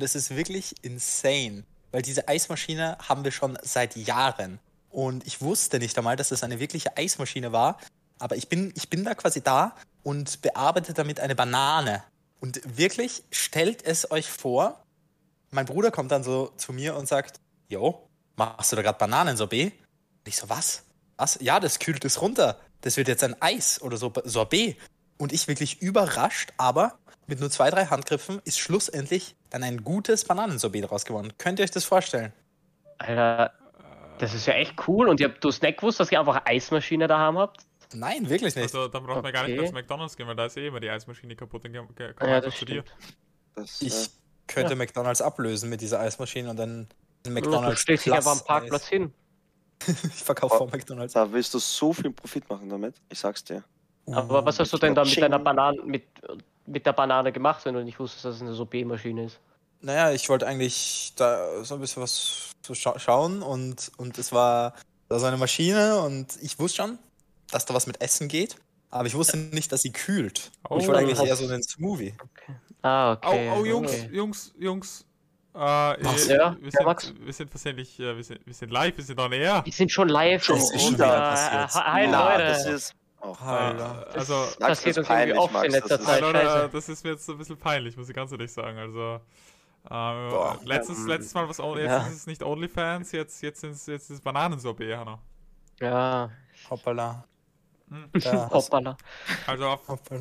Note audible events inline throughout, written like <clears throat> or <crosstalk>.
Und es ist wirklich insane, weil diese Eismaschine haben wir schon seit Jahren. Und ich wusste nicht einmal, dass es eine wirkliche Eismaschine war. Aber ich bin, ich bin da quasi da und bearbeite damit eine Banane. Und wirklich, stellt es euch vor, mein Bruder kommt dann so zu mir und sagt, Jo, machst du da gerade Bananensorbet? Und ich so, was? Was? Ja, das kühlt es runter. Das wird jetzt ein Eis oder so Sorbet. Und ich wirklich überrascht, aber mit nur zwei, drei Handgriffen ist schlussendlich dann ein gutes Bananensorbet daraus geworden. Könnt ihr euch das vorstellen? Alter, das ist ja echt cool. Und ihr habt du nicht gewusst, dass ihr einfach eine Eismaschine daheim habt? Nein, wirklich nicht. Also, dann braucht man gar nicht Okay. mehr zu McDonalds gehen, weil da ist eh immer die Eismaschine kaputt. Dann kommt Ja, man das zu dir. Das, Ich äh, könnte Ja. McDonalds ablösen mit dieser Eismaschine und dann Ja, ein du McDonalds. stellst dich einfach am Parkplatz hin. <laughs> Ich verkaufe vor McDonalds. da willst du so viel Profit machen damit. Ich sag's dir. Aber was hast du mit denn da mit deiner Banane, mit, mit der Banane gemacht, wenn du nicht wusstest, dass es eine Sorbet-Maschine ist? Naja, ich wollte eigentlich da so ein bisschen was zu scha schauen und, und es war da so eine Maschine und ich wusste schon, dass da was mit Essen geht, aber ich wusste nicht, dass sie kühlt. Oh. ich wollte eigentlich eher so einen Smoothie. Ah, Oh, okay. oh, Jungs, okay. Jungs, Jungs. Äh, Was? Ja, wir, ja, sind, Max? wir sind versehentlich, äh, wir sind, wir sind live, wir sind on air. Die sind schon live. Schon und- wieder und, äh, passiert. Hi, Leute. Das ist. Oh, Alter. Also, Das passiert das uns irgendwie oft in letzter das ist- Zeit. Äh, das ist mir jetzt so ein bisschen peinlich, muss ich ganz ehrlich sagen. Also, ähm, Boah. letztes, Ähm, letztes Mal was jetzt ja. ist es nicht OnlyFans, jetzt, jetzt, ist, jetzt ist es Bananensorbet, Hanna. Ja, Hoppala. Hm. <laughs> Ja, hoppala. Also auf, hoppala.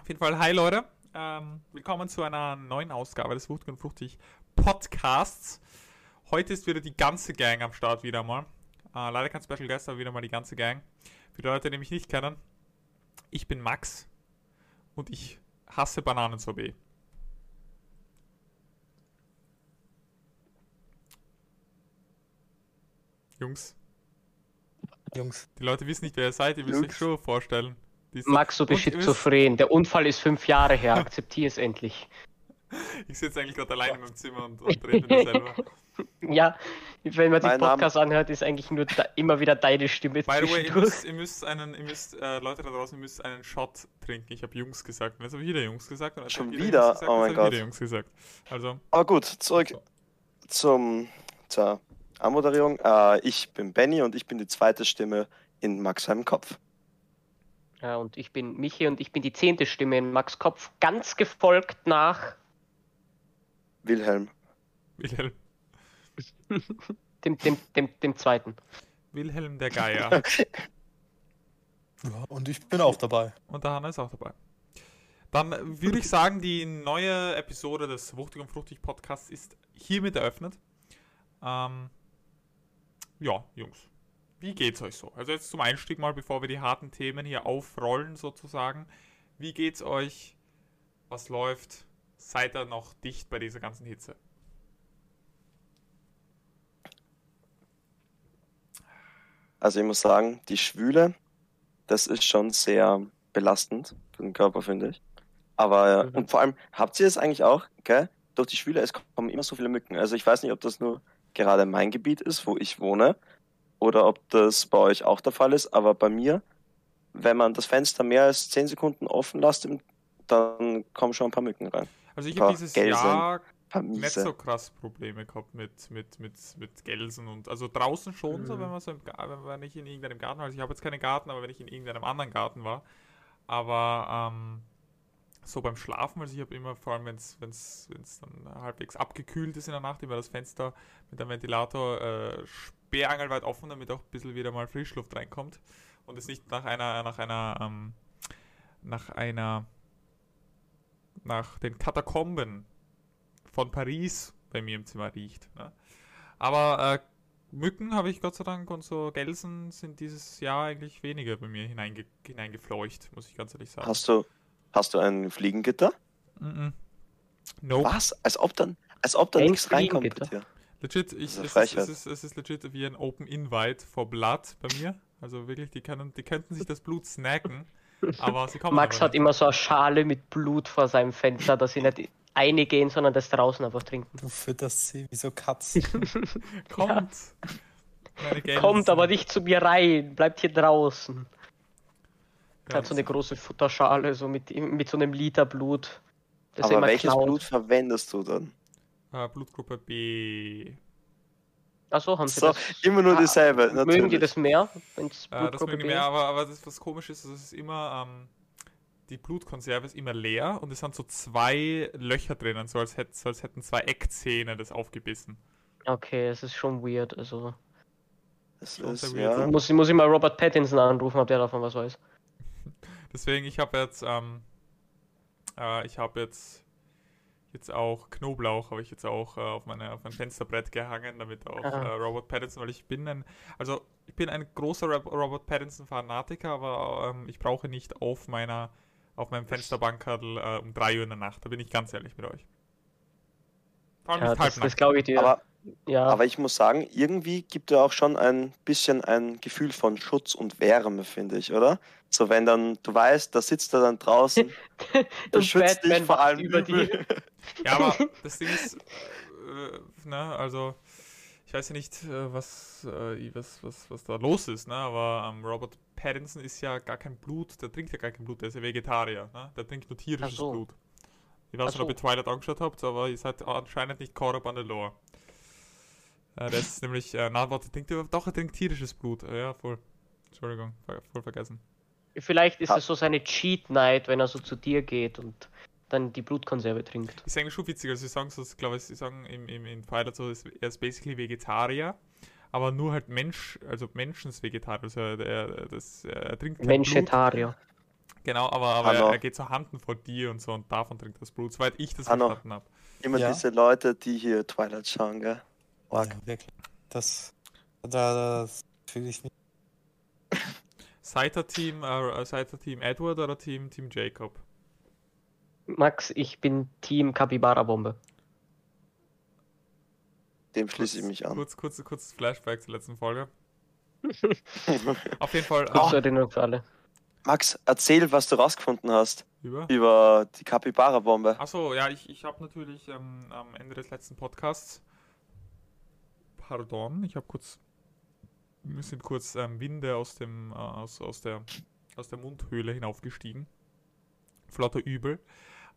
auf jeden Fall, hi Leute. Ähm, willkommen zu einer neuen Ausgabe des Wuchtig und Fruchtig Podcasts. Heute ist wieder die ganze Gang am Start wieder mal. Äh, leider kein Special Guest, aber wieder mal die ganze Gang. Für die Leute, die mich nicht kennen, ich bin Max und ich hasse Bananensorbet. Jungs, Jungs. die Leute wissen nicht, wer ihr seid, ihr müsst euch schon vorstellen. Max, du bist schizophren. Der Unfall ist fünf Jahre her. Akzeptier es endlich. Ich sitze eigentlich gerade alleine in meinem Zimmer und, und rede mit mir selber. <laughs> Ja, wenn man den Mein Name- Podcast anhört, ist eigentlich nur da, immer wieder deine Stimme By the way, ihr müsst, ihr müsst einen, ihr müsst, äh, Leute da draußen, ihr müsst einen Shot trinken. Ich habe Jungs gesagt. Und jetzt habe ich wieder Jungs gesagt. Und Schon wieder? Jungs gesagt, Oh mein Gott. wieder Jungs gesagt. Also, Aber gut, zurück zum, zur Anmoderierung. Äh, ich bin Benny und ich bin die zweite Stimme in Max seinem Kopf. Ja, und ich bin Michi und ich bin die zehnte Stimme in Max Kopf, ganz gefolgt nach Wilhelm. Wilhelm, <laughs> dem, dem, dem, dem zweiten. Wilhelm der Geier. <laughs> Ja, und ich bin auch dabei. und der Hanna ist auch dabei. Dann würde ich sagen, die neue Episode des Wuchtig und Fruchtig Podcasts ist hiermit eröffnet. Ähm, ja, Jungs, wie geht's euch so? Also jetzt zum Einstieg mal, bevor wir die harten Themen hier aufrollen sozusagen. Wie geht's euch? Was läuft? Seid ihr noch dicht bei dieser ganzen Hitze? Also ich muss sagen, die Schwüle, das ist schon sehr belastend für den Körper, finde ich. Aber, Mhm. und vor allem, habt ihr es eigentlich auch, gell? Durch die Schwüle, es kommen immer so viele Mücken. Also ich weiß nicht, ob das nur gerade mein Gebiet ist, wo ich wohne, oder ob das bei euch auch der Fall ist, aber bei mir, wenn man das Fenster mehr als 10 Sekunden offen lässt, dann kommen schon ein paar Mücken rein. Also ich habe dieses Gelsen. Jahr nicht so krass Probleme gehabt mit, mit, mit, mit Gelsen und also draußen schon so, Mhm. wenn man so im, wenn man nicht in irgendeinem Garten war. Also ich habe jetzt keinen Garten, aber wenn ich in irgendeinem anderen Garten war. Aber ähm, so beim Schlafen, also ich habe immer, vor allem wenn es dann halbwegs abgekühlt ist in der Nacht, immer das Fenster mit dem Ventilator äh, sperrangelweit offen, damit auch ein bisschen wieder mal Frischluft reinkommt und es nicht nach einer, nach einer, ähm, nach einer, nach den Katakomben von Paris bei mir im Zimmer riecht. Ne? Aber äh, Mücken habe ich Gott sei Dank und so Gelsen sind dieses Jahr eigentlich weniger bei mir hineinge hineingefleucht, muss ich ganz ehrlich sagen. Hast du, hast du ein Fliegengitter? Mhm. Nope. Was? Als ob dann, als ob da Ein nichts reinkommt bei dir. Legit, ich, es, ist, Frechheit. es, ist, es ist legit wie ein Open Invite for Blood bei mir. Also wirklich, die, können, die könnten sich das Blut snacken, aber sie kommen Max aber hat immer so eine Schale mit Blut vor seinem Fenster, dass sie nicht reingehen, sondern das draußen einfach trinken. Du fütterst sie wie so Katzen. <laughs> Kommt! Gelsen. Kommt aber nicht zu mir rein, bleibt hier draußen. Ja, Hat so eine große Futterschale, so mit, mit so einem Liter Blut. Das er Aber immer welches klaut. Blut verwendest du dann? Äh, Blutgruppe B. Achso, haben sie So, das? immer nur Ah, dieselbe. Mögen die natürlich. das mehr, wenn es Äh, das mögen wir, ist? aber, aber das, was komisch ist, es ist immer, ähm, die Blutkonserve ist immer leer und es sind so zwei Löcher drinnen, so als, hätt, so als hätten zwei Eckzähne das aufgebissen. Okay, es ist schon weird. Also Das ist, weird, ja. muss, muss ich mal Robert Pattinson anrufen, ob der davon was weiß. <laughs> Deswegen, ich habe jetzt, ähm, äh, ich habe jetzt, jetzt auch Knoblauch, habe ich jetzt auch äh, auf, meine, auf mein Fensterbrett gehangen, damit auch äh, Robert Pattinson, weil ich bin ein, also ich bin ein großer Rob Robert Pattinson-Fanatiker, aber ähm, ich brauche nicht auf meiner, auf meinem Fensterbankerl äh, um 3 Uhr in der Nacht, da bin ich ganz ehrlich mit euch. Vor allem Ja, nicht das, das glaube ich dir. Aber, ja, aber ich muss sagen, irgendwie gibt er auch schon ein bisschen ein Gefühl von Schutz und Wärme, finde ich, oder? So, wenn dann, du weißt, da sitzt er dann draußen, <laughs> beschützt dich vor allem über Übel. dir. <laughs> Ja, aber <laughs> das Ding ist, äh, ne, also ich weiß ja nicht, äh, was, äh, was, was, was da los ist, ne, aber ähm, Robert Pattinson ist ja gar kein Blut, der trinkt ja gar kein Blut, der ist ja Vegetarier, ne, der trinkt nur tierisches so. Blut. Ich weiß nicht, ob ihr Twilight angeschaut habt, aber ihr seid anscheinend nicht caught up on the lore. Äh, der ist nämlich, äh, na, warte, trinkt er, doch, er trinkt tierisches Blut, äh, ja, voll. Entschuldigung, voll vergessen. Vielleicht ist es so seine Cheat Night, wenn er so zu dir geht und dann die Blutkonserve trinkt. Ist eigentlich schon witzig, also sie sagen so, ich glaube, sie sagen im, im, in Twilight so, ist- er ist basically Vegetarier, aber nur halt Mensch, also Menschens Vegetarier, also er, er, das, er trinkt kein Blut. Menschetarier. Genau, aber, aber er, er geht zu Handen vor dir und so und davon trinkt er das Blut, soweit ich das Hanno. verstanden habe. Immer Ja. diese Leute, die hier Twilight schauen, gell? Ja, wirklich. Das, da, das fühle ich nicht. Seid ihr Team, äh, Team Edward oder Team, Team Jacob? Max, ich bin Team Capybara Bombe. Dem schließe ich mich an. Kurz, kurz, kurzes Flashback zur letzten Folge. <laughs> Auf jeden Fall Kurz äh, zur Erinnerung für alle. Max, erzähl, was du rausgefunden hast über. über die Capybara-Bombe. Achso, ja, ich, ich habe natürlich ähm, am Ende des letzten Podcasts, pardon, ich habe kurz, mir sind kurz ähm, Winde aus dem, äh, aus, aus, der, aus der Mundhöhle hinaufgestiegen. Flotter Übel.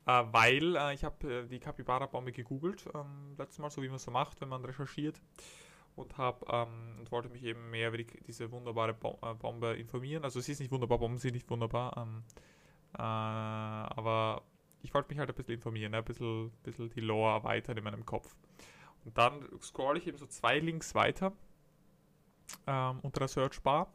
Äh, weil äh, ich habe äh, die Capybara-Bombe gegoogelt, ähm, letztes Mal, so wie man so macht, wenn man recherchiert. Und habe ähm, und wollte mich eben mehr über die, diese wunderbare Bom äh, Bombe informieren. Also sie ist nicht wunderbar, Bomben sind nicht wunderbar. Ähm, äh, aber ich wollte mich halt ein bisschen informieren, ne? ein bisschen, bisschen die Lore erweitern in meinem Kopf. Und dann scroll ich eben so zwei Links weiter ähm, unter der Searchbar.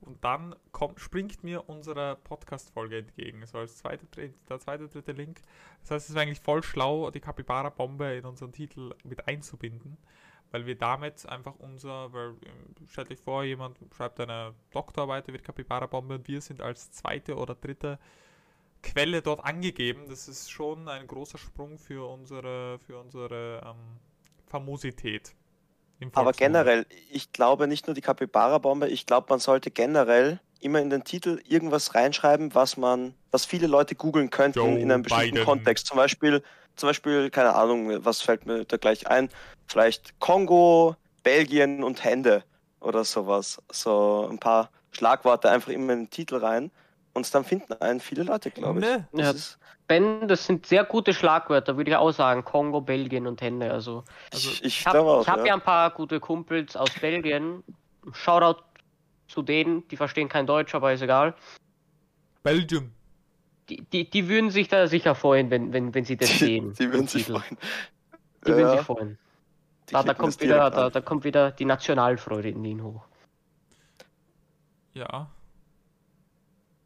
Und dann kommt, springt mir unsere Podcast-Folge entgegen. So als zweite, der zweite, dritte Link. Das heißt, es wäre eigentlich voll schlau, die Capybara-Bombe in unseren Titel mit einzubinden. Weil wir damit einfach unser, weil ähm, stellt euch vor, jemand schreibt eine Doktorarbeit über Capybara-Bombe und wir sind als zweite oder dritte Quelle dort angegeben. Das ist schon ein großer Sprung für unsere, für unsere ähm, Famosität. Aber generell, ich glaube nicht nur die Capybara-Bombe, ich glaube, man sollte generell immer in den Titel irgendwas reinschreiben, was man, was viele Leute googeln könnten Joe in einem bestimmten Biden. Kontext. Zum Beispiel, zum Beispiel, keine Ahnung, was fällt mir da gleich ein? Vielleicht Kongo, Belgien und Hände oder sowas. So ein paar Schlagworte einfach immer in den Titel rein. Und dann finden einen viele Leute, glaube ich. Das Ja. ist, Ben, das sind sehr gute Schlagwörter, würde ich auch sagen. Kongo, Belgien und Hände. Also, Also, ich ich ich habe hab ja. ja. ein paar gute Kumpels aus Belgien. Shoutout zu denen, die verstehen kein Deutsch, aber ist egal. Belgium. Die, die, die würden sich da sicher freuen, wenn, wenn, wenn sie das Die, sehen. die würden sich freuen. Die würden Ja, sich freuen. Da, da, kommt wieder, da, da kommt wieder die Nationalfreude in ihnen hoch. Ja.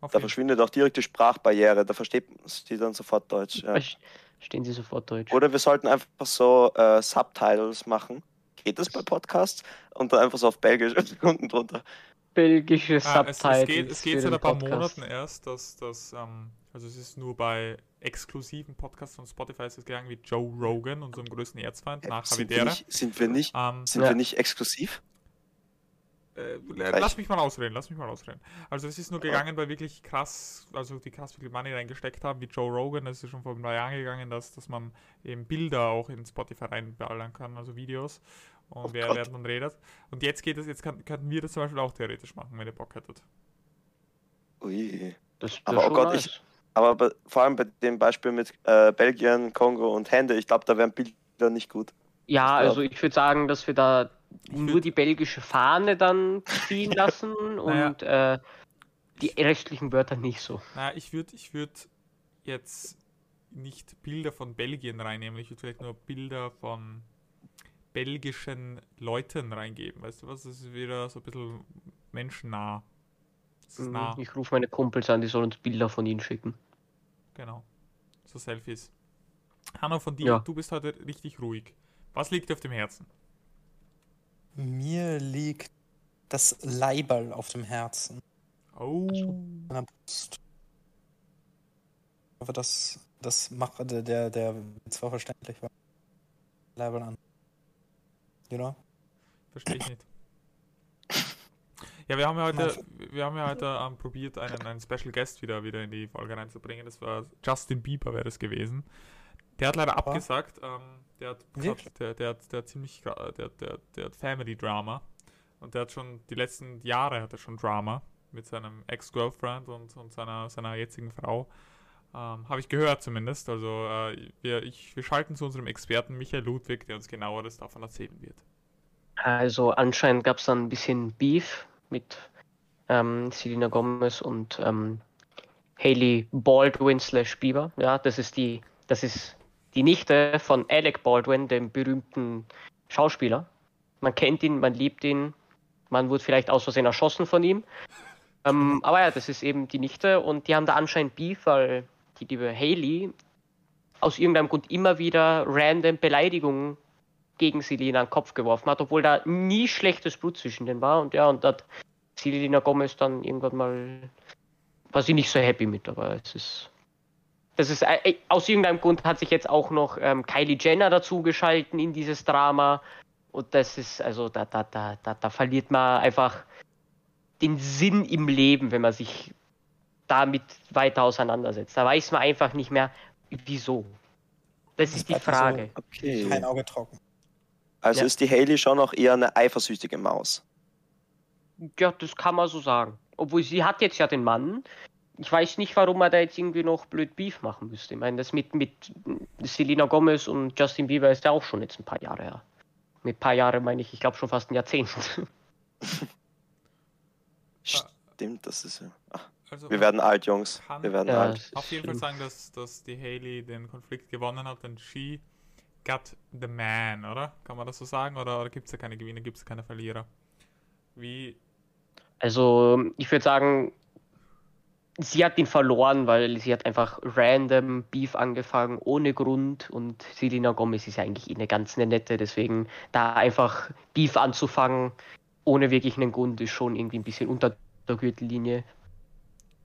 Auf Da jeden verschwindet auch direkt die Sprachbarriere, da versteht sie dann sofort Deutsch. Ja. Verstehen sie sofort Deutsch. Oder wir sollten einfach so äh, Subtitles machen. Geht das bei Podcasts? Und dann einfach so auf Belgisch <laughs> unten drunter. Belgische Ah, es, Subtitles. es geht, es geht seit ein paar Podcast. Monaten erst, dass das, ähm, also es ist nur bei exklusiven Podcasts von Spotify ist es gegangen, wie Joe Rogan, unserem größten Erzfeind, nach sind, wir nicht, sind wir nicht, Ähm, sind Ja. wir nicht exklusiv? Äh, lass mich mal ausreden, lass mich mal ausreden. Also es ist nur gegangen, weil wirklich krass, also die krass viel Money reingesteckt haben, wie Joe Rogan, das ist schon vor ein paar Jahren gegangen, dass, dass man eben Bilder auch in Spotify reinballern kann, also Videos. Und Oh wer, wer dann redet. Und jetzt geht es, jetzt kann, könnten wir das zum Beispiel auch theoretisch machen, wenn ihr Bock hättet. Ui. Das wär Aber, oh Gott, nice. ich- Aber bei, vor allem bei dem Beispiel mit äh, Belgien, Kongo und Hände, ich glaube, da wären Bilder nicht gut. Ja, Ich also ich würde sagen, dass wir da nur die belgische Fahne dann ziehen <laughs> lassen und äh, die restlichen Wörter nicht so. Naja, ich würde ich würd jetzt nicht Bilder von Belgien reinnehmen, ich würde vielleicht nur Bilder von belgischen Leuten reingeben. Weißt du was? Das ist wieder so ein bisschen menschennah. Mhm, nah, Ich rufe meine Kumpels an, die sollen uns Bilder von ihnen schicken. genau. So Selfies. Hanno, von dir, Ja. du bist heute richtig ruhig. Was liegt dir auf dem Herzen? Mir liegt das Leiberl auf dem Herzen, Oh. meiner Brust. Ich hoffe, das, das macht der, der, der zwar verständlich war. Leiberl an. You know? Verstehe ich nicht. Ja, wir haben ja heute, wir haben ja heute ähm, probiert, einen, einen Special Guest wieder, wieder in die Folge reinzubringen. Das war Justin Bieber wäre das gewesen. Der hat leider abgesagt. Ähm, der, hat, Wirklich? der, der, hat, der hat ziemlich, der, der, der hat Family Drama. Und der hat schon, die letzten Jahre hat er schon Drama mit seinem Ex-Girlfriend und, und seiner, seiner jetzigen Frau. Ähm, Habe ich gehört zumindest. Also äh, wir, ich, wir schalten zu unserem Experten Michael Ludwig, der uns genaueres davon erzählen wird. Also anscheinend gab es dann ein bisschen Beef mit ähm, Selena Gomez und ähm, Hailey Baldwin slash Bieber. Ja, das ist die, das ist die Nichte von Alec Baldwin, dem berühmten Schauspieler. Man kennt ihn, man liebt ihn, man wurde vielleicht aus Versehen erschossen von ihm. Ähm, aber ja, das ist eben die Nichte und die haben da anscheinend Beef, weil die liebe Hailey aus irgendeinem Grund immer wieder random Beleidigungen gegen Selena den Kopf geworfen hat, obwohl da nie schlechtes Blut zwischen denen war. Und ja, und da hat Selena Gomez dann irgendwann mal, war sie nicht so happy mit, aber es ist. Das ist, äh, aus irgendeinem Grund hat sich jetzt auch noch ähm, Kylie Jenner dazu geschalten in dieses Drama. Und das ist, also da, da, da, da, da verliert man einfach den Sinn im Leben, wenn man sich damit weiter auseinandersetzt. Da weiß man einfach nicht mehr, wieso. Das Das ist die bleibt mir so- Frage. Okay. Kein Auge trocken. Also Ja. ist die Haley schon noch eher eine eifersüchtige Maus. Ja, das kann man so sagen. Obwohl sie hat jetzt ja den Mann. Ich weiß nicht, warum man da jetzt irgendwie noch blöd Beef machen müsste. Ich meine, das mit, mit Selena Gomez und Justin Bieber ist ja auch schon jetzt ein paar Jahre her. Mit ein paar Jahren meine ich, ich glaube schon fast ein Jahrzehnt. <laughs> Stimmt, das ist ja. Ach, Also, wir werden alt, Jungs. Kann- Wir werden Ja, alt. auf jeden Fall sagen, dass, dass die Haley den Konflikt gewonnen hat, denn she got the man, oder? Kann man das so sagen? Oder, oder gibt es da keine Gewinner, gibt es keine Verlierer? Wie, Also, ich würde sagen, sie hat ihn verloren, weil sie hat einfach random Beef angefangen, ohne Grund. Und Selena Gomez ist ja eigentlich eh eine ganz nette. Deswegen da einfach Beef anzufangen, ohne wirklich einen Grund, ist schon irgendwie ein bisschen unter der Gürtellinie.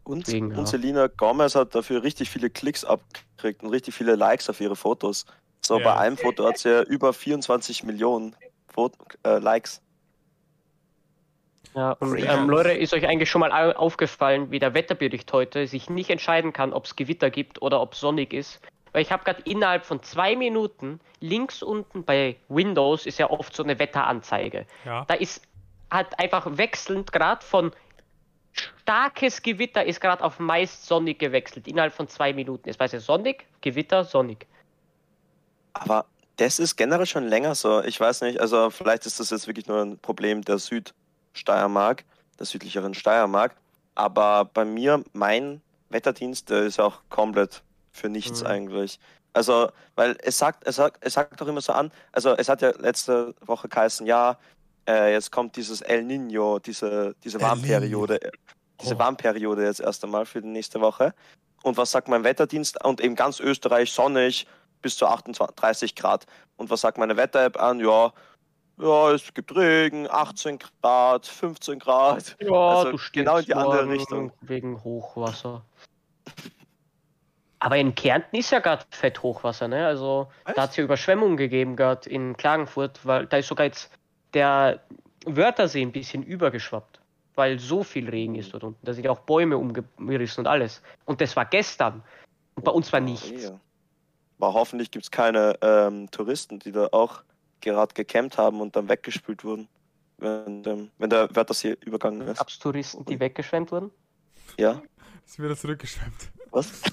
Und, Deswegen, ja. und Selena Gomez hat dafür richtig viele Klicks abgekriegt und richtig viele Likes auf ihre Fotos. So, Ja. bei einem Foto hat sie ja über 24 Millionen Foto äh, Likes. Ja, und ähm, Leute, ist euch eigentlich schon mal au- aufgefallen, wie der Wetterbericht heute sich nicht entscheiden kann, ob es Gewitter gibt oder ob sonnig ist? Weil ich habe gerade innerhalb von zwei Minuten links unten bei Windows ist ja oft so eine Wetteranzeige. ja, Da ist halt einfach wechselnd gerade von starkes Gewitter ist gerade auf meist sonnig gewechselt innerhalb von zwei Minuten. Ist weiß ja sonnig, Gewitter, sonnig. Aber das ist generell schon länger so. Ich weiß nicht, also vielleicht ist das jetzt wirklich nur ein Problem der Südsteiermark, der südlicheren Steiermark. Aber bei mir, mein Wetterdienst, der ist auch komplett für nichts Mhm. eigentlich. Also, weil es sagt, es sagt, es sagt doch immer so an, also es hat ja letzte Woche geheißen, ja, äh, jetzt kommt dieses El Nino, diese, diese Warmperiode, diese Oh. Warmperiode jetzt erst einmal für die nächste Woche. Und was sagt mein Wetterdienst? Und eben ganz Österreich sonnig, bis zu 38 Grad. Und was sagt meine Wetter-App an? Ja, ja, es gibt Regen, 18 Grad, 15 Grad. Ja, Also du stirbst genau in die andere Richtung. Wegen Hochwasser. Aber in Kärnten ist ja gerade fett Hochwasser, ne? Also Was? da hat es ja Überschwemmungen gegeben gerade in Klagenfurt, weil da ist sogar jetzt der Wörthersee ein bisschen übergeschwappt, weil so viel Regen ist dort unten. Da sind ja auch Bäume umgerissen und alles. Und das war gestern. Und bei uns war nichts. Ja. Aber hoffentlich gibt es keine ähm, Touristen, die da auch gerade gecampt haben und dann weggespült wurden. Wenn, ähm, wenn der Wörthersee übergangen ist. Gab es Touristen, die weggeschwemmt wurden? Ja, ist wieder zurückgeschwemmt. was? <laughs>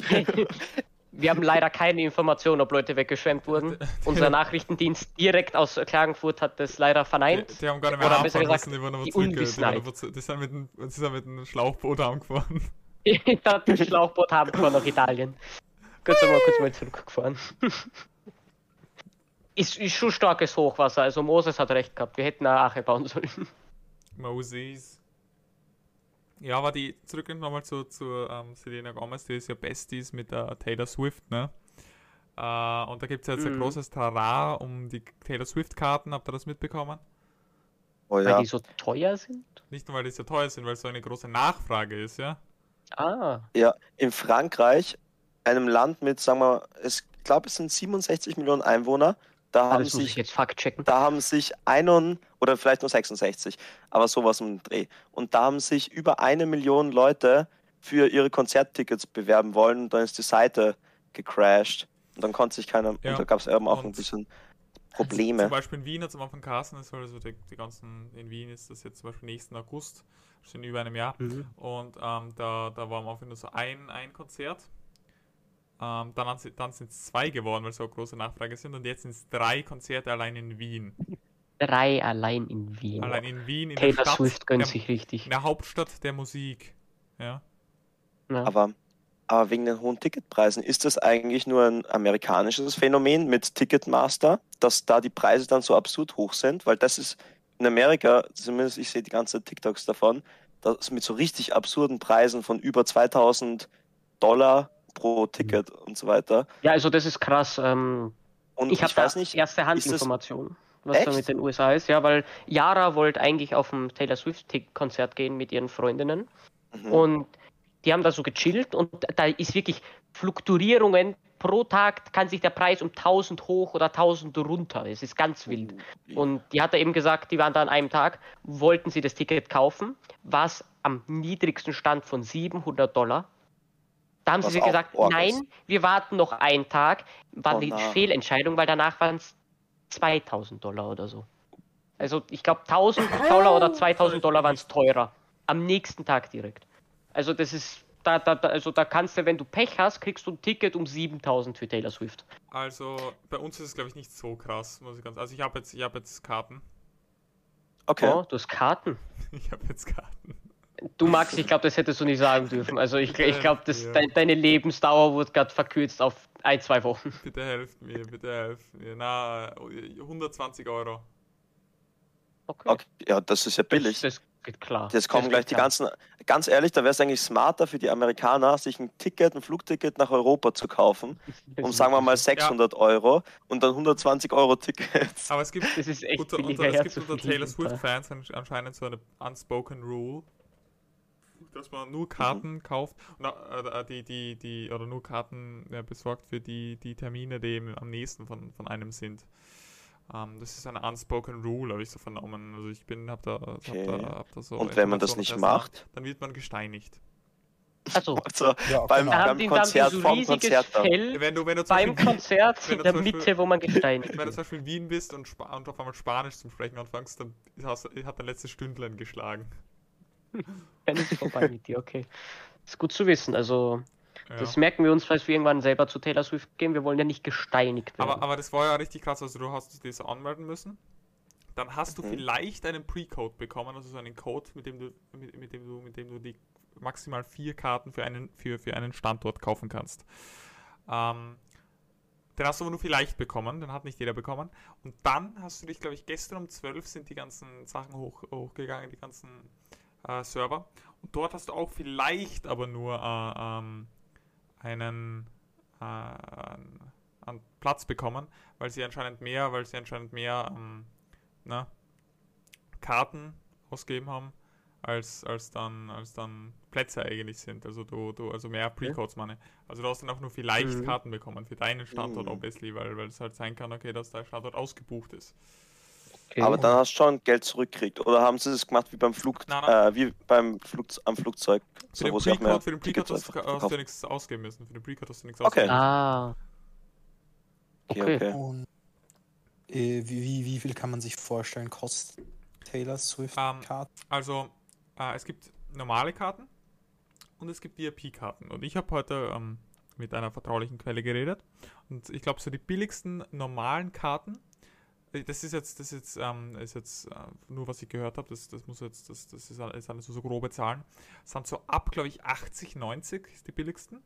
Wir haben leider keine Information, ob Leute weggeschwemmt wurden. Unser Nachrichtendienst direkt aus Klagenfurt hat das leider Die, verneint. die haben gar nicht mehr Oder anfangen gesagt, müssen, die wurden aber die zurück. Die, die sind mit einem, die sind mit einem Schlauchboot angefahren. Ich <laughs> dachte, das Schlauchboot haben wir nach Italien. Kurz mal, kurz mal zurückgefahren. <laughs> Ist, ist schon starkes Hochwasser, also Moses hat recht gehabt. Wir hätten eine Ache bauen sollen. <laughs> Moses. Ja, aber die zurück nochmal zu, zu ähm, Selena Gomez, die ist ja Besties mit der Taylor Swift, ne? Äh, und da gibt es jetzt ein Mhm. großes Tara um die Taylor Swift-Karten. Habt ihr das mitbekommen? Oh Weil ja. die so teuer sind? Nicht nur, weil die so teuer sind, weil es so eine große Nachfrage ist, ja? Ah, Ja, in Frankreich, einem Land mit, sagen wir, es, ich glaube, es sind 67 Millionen Einwohner, da haben das muss ich sich, jetzt Fakt checken. da haben sich einen oder vielleicht nur 66, aber sowas im Dreh. Und da haben sich über eine Million Leute für ihre Konzerttickets bewerben wollen. Und dann ist die Seite gecrashed. Und dann konnte sich keiner, Ja, und da gab es eben auch ein und- bisschen Zum Probleme. Beispiel in Wien hat es am Anfang Carsten, ist also die, die ganzen, in Wien ist das jetzt zum Beispiel nächsten August, schon über einem Jahr. Mhm. Und ähm, da, da war am Anfang nur so ein, ein Konzert. Ähm, dann dann sind es zwei geworden, weil so große Nachfrage sind. Und jetzt sind es drei Konzerte allein in Wien. Drei allein in Wien. Allein in Wien, in Taylor der Stadt, Swift gönnt der, sich richtig. in der Hauptstadt der Musik. Ja. Ja. Aber, aber wegen den hohen Ticketpreisen, ist das eigentlich nur ein amerikanisches Phänomen mit Ticketmaster, dass da die Preise dann so absurd hoch sind? Weil das ist in Amerika, zumindest ich sehe die ganzen TikToks davon, dass mit so richtig absurden Preisen von über 2000 Dollar pro Ticket und so weiter. ja, also das ist krass. Ähm, Und ich ich, habe da weiß nicht, erste ist das- Handinformationen, was da Echt? mit den USA ist. Ja, weil Yara wollte eigentlich auf ein Taylor Swift-Konzert gehen mit ihren Freundinnen. mhm. Und die haben da so gechillt und da ist wirklich Fluktuierungen. Pro Tag kann sich der Preis um 1000 hoch oder 1000 runter. Es ist ganz wild. Und die hat er eben gesagt, die waren da an einem Tag, wollten sie das Ticket kaufen, was am niedrigsten stand von 700 Dollar. Da haben Was sie gesagt, nein, ist. wir warten noch einen Tag. War Oh die na. Fehlentscheidung, weil danach waren es 2000 Dollar oder so. Also ich glaube 1000 Dollar oder 2000 Dollar waren es teurer. Am nächsten Tag direkt. Also das ist, da, da, da, also da kannst du, wenn du Pech hast, kriegst du ein Ticket um 7000 für Taylor Swift. Also bei uns ist es glaube ich nicht so krass, muss ich ganz. Also ich habe jetzt, ich habe jetzt Karten. Okay. Oh, du hast Karten. <laughs> Ich habe jetzt Karten. Du Max, ich glaube, das hättest du nicht sagen dürfen. Also ich, ich glaube, Ja. dein, deine Lebensdauer wurde gerade verkürzt auf ein, zwei Wochen. <laughs> Bitte helft mir, bitte helft mir. Na, äh, 120 Euro. Okay. okay. Ja, das ist ja billig. Das, das geht klar. Jetzt kommen Das gleich die klar. ganzen, ganz ehrlich, da wäre es eigentlich smarter für die Amerikaner, sich ein Ticket, ein Flugticket nach Europa zu kaufen, <laughs> um sagen wir mal wirklich- 600 Euro und dann 120 Euro Tickets. Aber es gibt Das ist echt unter, unter, es gibt unter Taylor Swift-Fans an- anscheinend so eine unspoken Rule, dass man nur Karten kauft und äh, die, die, die, oder nur Karten ja, besorgt für die, die Termine, die eben am nächsten von, von einem sind. Ähm, das ist eine unspoken Rule, habe ich so vernommen. Also ich bin, hab da, Okay. hab da, hab da so Und wenn man das nicht macht? dann wird man gesteinigt. Also, Also Ja, beim, genau. beim Konzert, so vom riesiges Konzert. Fell Wenn du, wenn du zum beim Beispiel, Konzert in der Beispiel- Mitte, wo man <laughs> gesteinigt wenn du wird. zum Beispiel in Wien bist und, und auf einmal Spanisch zum Sprechen anfängst, dann hast, hat dein letztes Stündlein geschlagen. <laughs> Dann ist es vorbei mit dir, okay. Ist gut zu wissen. Also, Ja. das merken wir uns, falls wir irgendwann selber zu Taylor Swift gehen. Wir wollen ja nicht gesteinigt werden. Aber, aber das war ja richtig krass, also du hast dich so anmelden müssen. Dann hast du Mhm. vielleicht einen Pre-Code bekommen, also so einen Code, mit dem du, mit, mit dem du, mit dem du die maximal vier Karten für einen, für, für einen Standort kaufen kannst. Ähm, den hast du aber nur vielleicht bekommen, den hat nicht jeder bekommen. Und dann hast du dich, glaube ich, gestern um 12 sind die ganzen Sachen hoch, hochgegangen, die ganzen äh, Server. Und dort hast du auch vielleicht aber nur äh, ähm, einen, äh, an Platz bekommen, weil sie anscheinend mehr, weil sie anscheinend mehr ähm, na, Karten ausgegeben haben, als, als, dann, als dann Plätze eigentlich sind. Also du, du also mehr Precodes meine. Also du hast dann auch nur vielleicht Mhm. Karten bekommen für deinen Standort, Mhm. obviously, weil, weil es halt sein kann, okay, dass dein Standort ausgebucht ist. Okay. Aber dann hast du schon Geld zurückgekriegt. Oder haben sie das gemacht wie beim Flug, Nein, nein. Äh, wie beim Flug, am Flugzeug, Für so, den Precode, für den Tickets Precode hast, hast du nichts ausgeben müssen. Für den Precode hast du nichts Okay. ausgeben müssen. ah, Okay, okay. okay. Und äh, wie, wie, wie viel kann man sich vorstellen, kostet Taylor Swift Ähm? Also, äh, es gibt normale Karten und es gibt VIP-Karten. Und ich habe heute ähm, mit einer vertraulichen Quelle geredet. Und ich glaube, so die billigsten normalen Karten, das ist jetzt, das ist jetzt, ähm, ist jetzt äh, nur was ich gehört habe, das, das muss jetzt, das, das ist alles, alles so, so grobe Zahlen, sind so ab, glaube ich, 80, 90 ist die billigsten.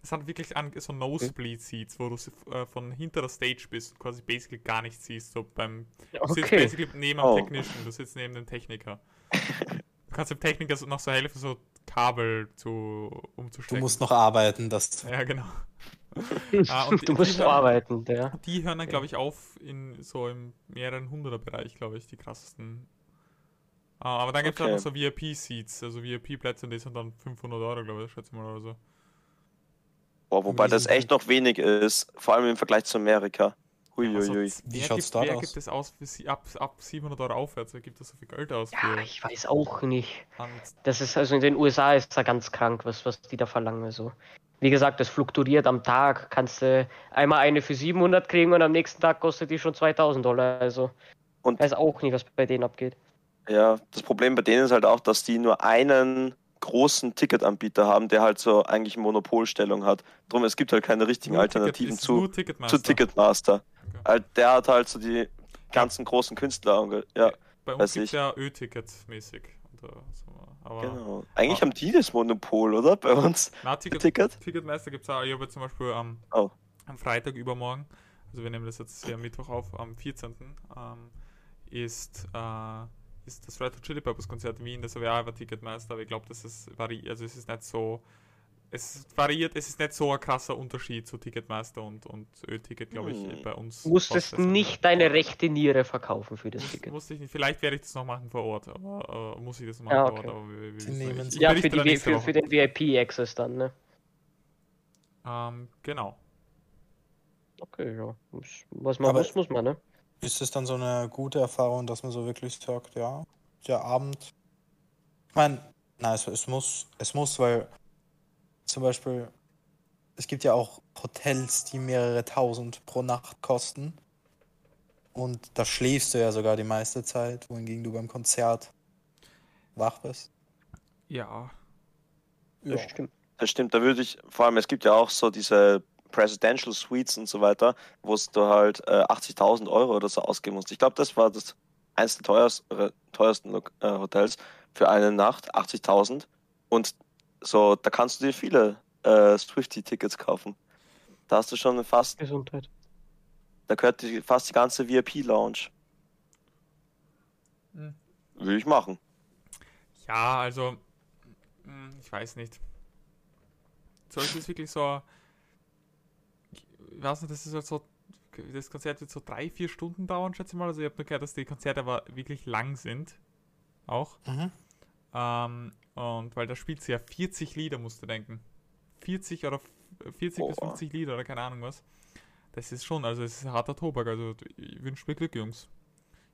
Das sind wirklich an, so Nosebleed-Seats, wo du äh, von hinter der Stage bist und quasi basically gar nichts siehst. So beim, Du sitzt basically neben dem Oh. Technischen, du sitzt neben dem Techniker. Du kannst dem Techniker so noch so helfen, so Kabel zu, Du umzustecken. musst noch arbeiten, das. Ja, genau. Ah, und die- du musst die- arbeiten, ja. Die hören dann, glaube ich, auf in so im mehreren Hunderter-Bereich, glaube ich, die krassesten. Ah, aber dann gibt es Okay. auch noch so VIP-Seats, also VIP-Plätze, und die sind dann 500 Euro, glaube ich, schätze ich mal oder so. Boah, wobei das echt noch wenig ist, vor allem im Vergleich zu Amerika. Also, Huiuiui. Wie wer schaut's gibt, dort wer aus? gibt es aus für sie, ab, ab 700 Euro aufwärts? Wer gibt da so viel Geld aus? Ja, ich weiß auch nicht. und Das ist also in den USA ist da ganz krank, was, was die da verlangen. Also. Wie gesagt, das fluktuiert am Tag. Kannst du einmal eine für 700 kriegen und am nächsten Tag kostet die schon 2000 Dollar. Also Und- weiß auch nicht, was bei denen abgeht. Ja, das Problem bei denen ist halt auch, dass die nur einen großen Ticketanbieter haben, der halt so eigentlich Monopolstellung hat. Drum, es gibt halt keine richtigen nur Alternativen Ticket, zu, Ticketmaster. zu Ticketmaster. Okay. Halt, der hat halt so die ganzen großen Künstler. Ja, Bei uns gibt ja Ö-Ticket mäßig. Äh, so, aber genau. Eigentlich Ah. haben die das Monopol, oder? Bei uns. Na, Ticket, Ticket? Ticketmeister gibt es auch. Ich habe jetzt zum Beispiel am, Oh. am Freitag übermorgen, also wir nehmen das jetzt hier am Mittwoch auf, am 14. Ähm, ist, äh, ist das Red Hot Chili Peppers Konzert in Wien. Das habe ich auch über Ticketmeister, aber ich glaube, es variiert. Also es ist nicht so. Es variiert, es ist nicht so ein krasser Unterschied zu Ticketmeister und, und Ö-Ticket, glaube ich, Hm. bei uns. Du musstest nicht deine rechte Niere verkaufen für das Muss, Ticket. muss ich nicht. Vielleicht werde ich das noch machen vor Ort, aber äh, muss ich das noch machen Ja, vor okay. Ort. Aber wir, wir es. Ich Ja, für, dann die, für, für den VIP-Access dann, ne? Ähm, genau. Okay, ja. Muss- Was man Aber- muss, muss man, ne? Ist es dann so eine gute Erfahrung, dass man so wirklich sagt, ja, der Abend. Ich meine, nein, es, es muss, es muss, weil zum Beispiel, es gibt ja auch Hotels, die mehrere tausend pro Nacht kosten. Und da schläfst du ja sogar die meiste Zeit, wohingegen du beim Konzert wach bist. Ja. Das Ja. stimmt. Das stimmt, da würde ich, vor allem, es gibt ja auch so diese Presidential Suites und so weiter, wo du halt äh, 80.000 Euro oder so ausgeben musst. Ich glaube, das war das eins der teuersten, äh, Hotels für eine Nacht, 80.000. Und so, da kannst du dir viele äh, Swifty-Tickets kaufen. Da hast du schon fast, Gesundheit. da gehört die, fast die ganze VIP-Lounge. Hm. Würde ich machen. Ja, also, hm, ich weiß nicht. Soll ich das wirklich so. Ich weiß nicht, das ist halt so. Das Konzert wird so drei, vier Stunden dauern, schätze ich mal. Also, ich habe nur gehört, dass die Konzerte aber wirklich lang sind. Auch. Mhm. Ähm, und weil da spielt sie ja 40 Lieder, musst du denken. 40 oder f- 40 bis Boah. 50 Lieder oder keine Ahnung was. Das ist schon, also es ist harter Tobak. Also ich wünsche mir Glück, Jungs.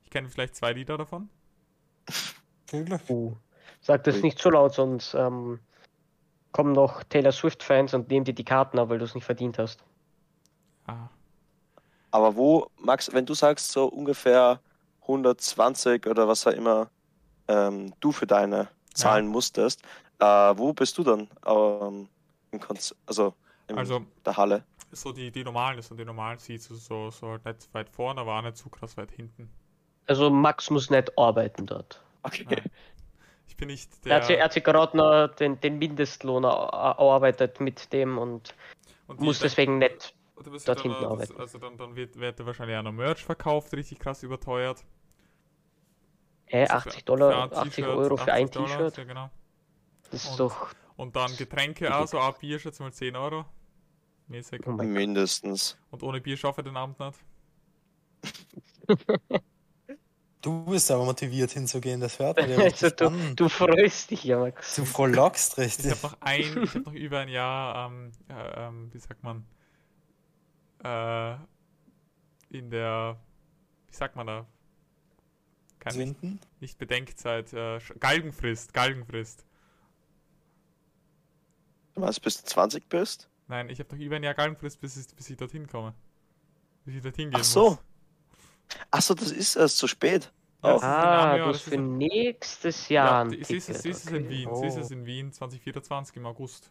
Ich kenne vielleicht zwei Lieder davon. <laughs> Uh. Sag das nicht so laut, sonst ähm, kommen noch Taylor Swift-Fans und nehmen dir die Karten ab, weil du es nicht verdient hast. Ah, Aber wo, Max, wenn du sagst, so ungefähr 120 oder was auch immer ähm, du für deine zahlen musstest, äh, wo bist du dann ähm, im Konz also in also der Halle? so die, die normalen, das sind die normalen Seats, also so, so halt nicht weit vorne, aber auch nicht zu krass weit hinten. Also Max muss nicht arbeiten dort. Okay. Ja. Ich bin nicht Er hat, sich- er der. hat sich gerade noch den, den Mindestlohn er- erarbeitet mit dem und und muss deswegen nicht. dort hinten das, arbeiten. also dann, dann wird, wird wahrscheinlich auch noch Merch verkauft, richtig krass überteuert. Hä, Also 80 für- Dollar, für ein 80 T-Shirt, Euro für ein 80 Dollar, T-Shirt? Ja, genau. Das ist Und- doch. Und dann Getränke auch, so ab Bier schätze mal 10 Euro. Mäßig. Oh Mindestens. Und ohne Bier schaffe ich den Abend nicht. <laughs> Du bist aber motiviert hinzugehen, das hört man ja Also du, du freust dich ja, Max. Du frohlockst Ich richtig. habe noch ein, ich habe noch <laughs> über ein Jahr, ähm, äh, ähm, wie sagt man, äh, in der, wie sagt man da? Kann nicht, Sünden? nicht Bedenkzeit, äh, Galgenfrist, Galgenfrist. Was, bis du 20 bist? Nein, ich habe noch über ein Jahr Galgenfrist, bis ich, bis ich dorthin komme. Bis ich dorthin gehen Ach so. muss. Ach so, das ist erst zu spät. Ja, Oh. das ist in einem Ah, Jahr, du das hast ist für in- nächstes Jahr Ja, ein sie ist, es- Ticket. ist es in okay. Wien, sie ist Oh. es in Wien 2024 im August.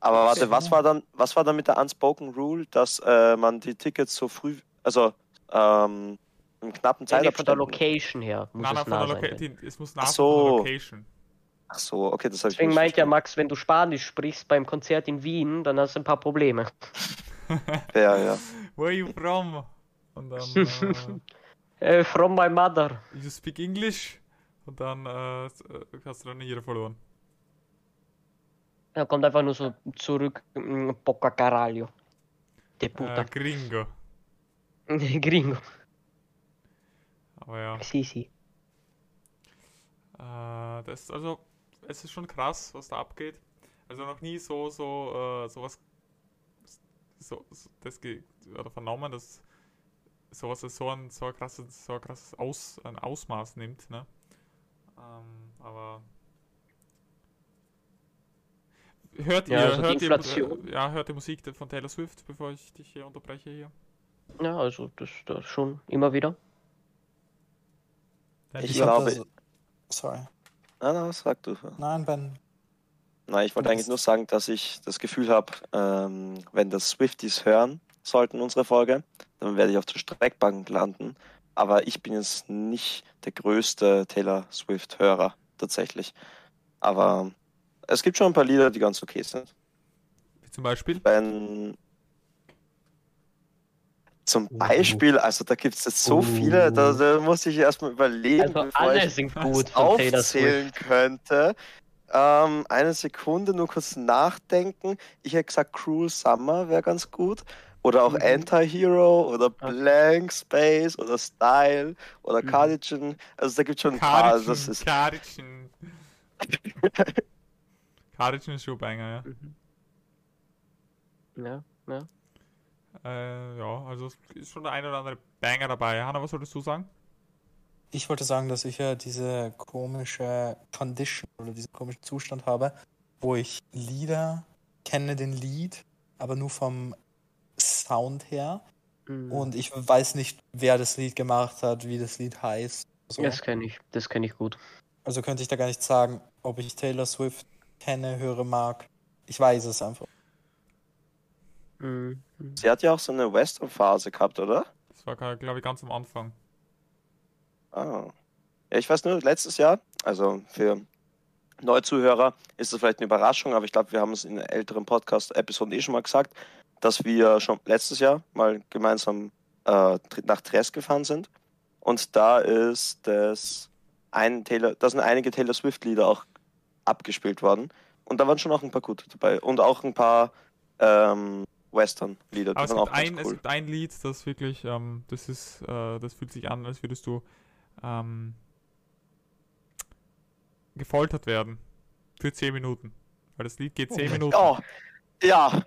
Aber warte, was war dann, was war dann mit der Unspoken Rule, dass äh, man die Tickets so früh, also ähm, im knappen nee, von der Zeitabstand. Location her muss Nein, nein, es von nah der sein. Es muss Ach nach so. von der Location. Ach so, okay, das habe ich Deswegen meint ja. Max, wenn du Spanisch sprichst beim Konzert in Wien, dann hast du ein paar Probleme. <laughs> Ja, ja. Where are you from? Und dann, äh, <laughs> Äh, from my mother. you speak English? Und dann äh, äh, hast du dann jeder verloren. Er kommt einfach nur so zurück. mm, Poca caralho. De Äh, puta. Gringo. <laughs> Gringo. Aber ja. Si, si. Äh, das also, es ist schon krass, was da abgeht. Also noch nie so, so, äh, sowas, so, so das oder vernommen, dass sowas so ein, so ein krasses, so ein krasses Aus, ein Ausmaß nimmt, ne? Ähm, aber hört ihr, Ja, also die hört ihr, ja, hört ihr Musik von Taylor Swift, bevor ich dich hier unterbreche hier? Ja, also das, das schon immer wieder. Ich Ich glaube- glaube. Sorry. Na, na, sag du. Nein, Ben. Nein, ich wollte eigentlich nur sagen, dass ich das Gefühl habe, ähm, wenn das Swifties hören sollten, unsere Folge, dann werde ich auf der Streckbank landen. Aber ich bin jetzt nicht der größte Taylor Swift-Hörer, tatsächlich. Aber es gibt schon ein paar Lieder, die ganz okay sind. Wie zum Beispiel? Wenn zum Uh. Beispiel, also da gibt es jetzt so viele, da, da muss ich erstmal überlegen, Also bevor alle ich sind gut aufzählen könnte. Ähm, eine Sekunde, nur kurz nachdenken. Ich hätte gesagt, Cruel Summer wäre ganz gut. Oder auch Mhm. Anti-Hero oder. Blank Space oder Style oder Mhm. Cardigan. Also da gibt es schon ein paar. Also das ist, Karitschen. <laughs> Karitschen ist schon Banger, Ja, ja. ja. Äh, ja, also es ist schon der ein oder andere Banger dabei. Hanna, was solltest du sagen? Ich wollte sagen, dass ich ja diese komische Condition oder diesen komischen Zustand habe, wo ich Lieder kenne, den Lied, aber nur vom Sound her. Mhm. Und ich weiß nicht, wer das Lied gemacht hat, wie das Lied heißt. So. Das kenne ich, das kenne ich gut. Also könnte ich da gar nicht sagen, ob ich Taylor Swift kenne, höre, mag. Ich weiß es einfach. Mhm. sie hat ja auch so eine Western-Phase gehabt, oder? Das war, glaube ich, ganz am Anfang. Ah. Ja, ich weiß nur, letztes Jahr, also für Neuzuhörer ist das vielleicht eine Überraschung, aber ich glaube, wir haben es in älteren Podcast-Episoden eh schon mal gesagt, dass wir schon letztes Jahr mal gemeinsam äh, nach Tres gefahren sind. Und da ist das ein Taylor, da sind einige Taylor Swift-Lieder auch abgespielt worden. Und da waren schon auch ein paar gute dabei. Und auch ein paar ähm, Western-Lieder, es gibt, ein, es cool. gibt ein Lied, das wirklich, ähm, das ist, äh, das fühlt sich an, als würdest du ähm, gefoltert werden. Für 10 Minuten. Weil das Lied geht Oh 10 mein Minuten. Oh, ja.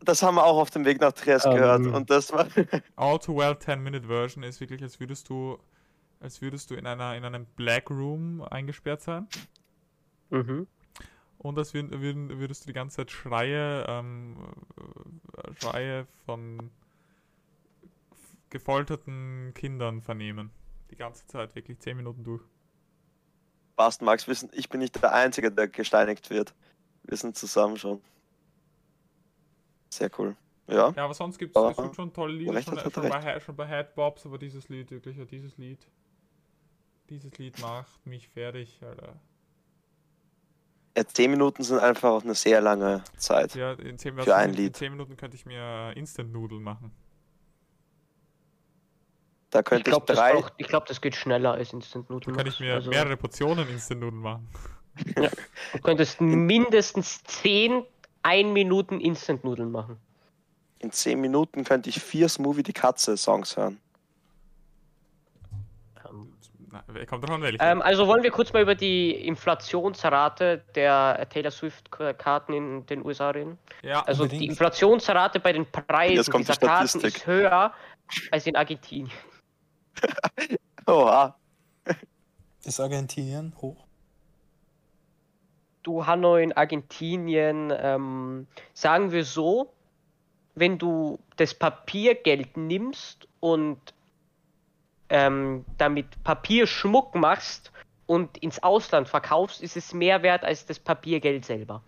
Das haben wir auch auf dem Weg nach Tres Ähm. gehört. Und das war. <laughs> All Too Well 10-Minute-Version ist wirklich, als würdest du, als würdest du in einer, in einem Black Room eingesperrt sein. Mhm. Und als würd, würd, würdest du die ganze Zeit Schreie, ähm, äh, Schreie von gefolterten Kindern vernehmen. Die ganze Zeit, wirklich 10 Minuten durch. Passt, Max, wissen, ich bin nicht der Einzige, der gesteinigt wird. Wir sind zusammen schon. Sehr cool. Ja, Ja, aber sonst gibt es schon tolle Lieder, schon, schon, bei, schon bei Headbobs, aber dieses Lied, wirklich, ja, dieses Lied. Dieses Lied macht mich fertig, Alter. Ja, 10 Minuten sind einfach auch eine sehr lange Zeit. Ja, in 10, Für ein in Lied. 10 Minuten könnte ich mir Instant-Nudeln machen. Da Ich könnte ich, glaube, das, drei. braucht- ich glaub, das geht schneller als Instant Da kann ich mir also, mehrere Portionen Instant-Nudeln machen. <laughs> Du könntest mindestens 10 1 Minuten Instant Nudeln machen. In 10 Minuten könnte ich vier Smoothie die Katze Songs hören. Kommt drauf an, welche. Ähm, also wollen wir kurz mal über die Inflationsrate der Taylor Swift-Karten in den USA reden? ja, Also Unbedingt. die Inflationsrate bei den Preisen kommt die dieser Karten ist höher als in Argentinien. <laughs> Oha. Ist Argentinien hoch? Du Hanoi in Argentinien, ähm, sagen wir so, wenn du das Papiergeld nimmst und ähm, damit Papierschmuck machst und ins Ausland verkaufst, ist es mehr wert als das Papiergeld selber.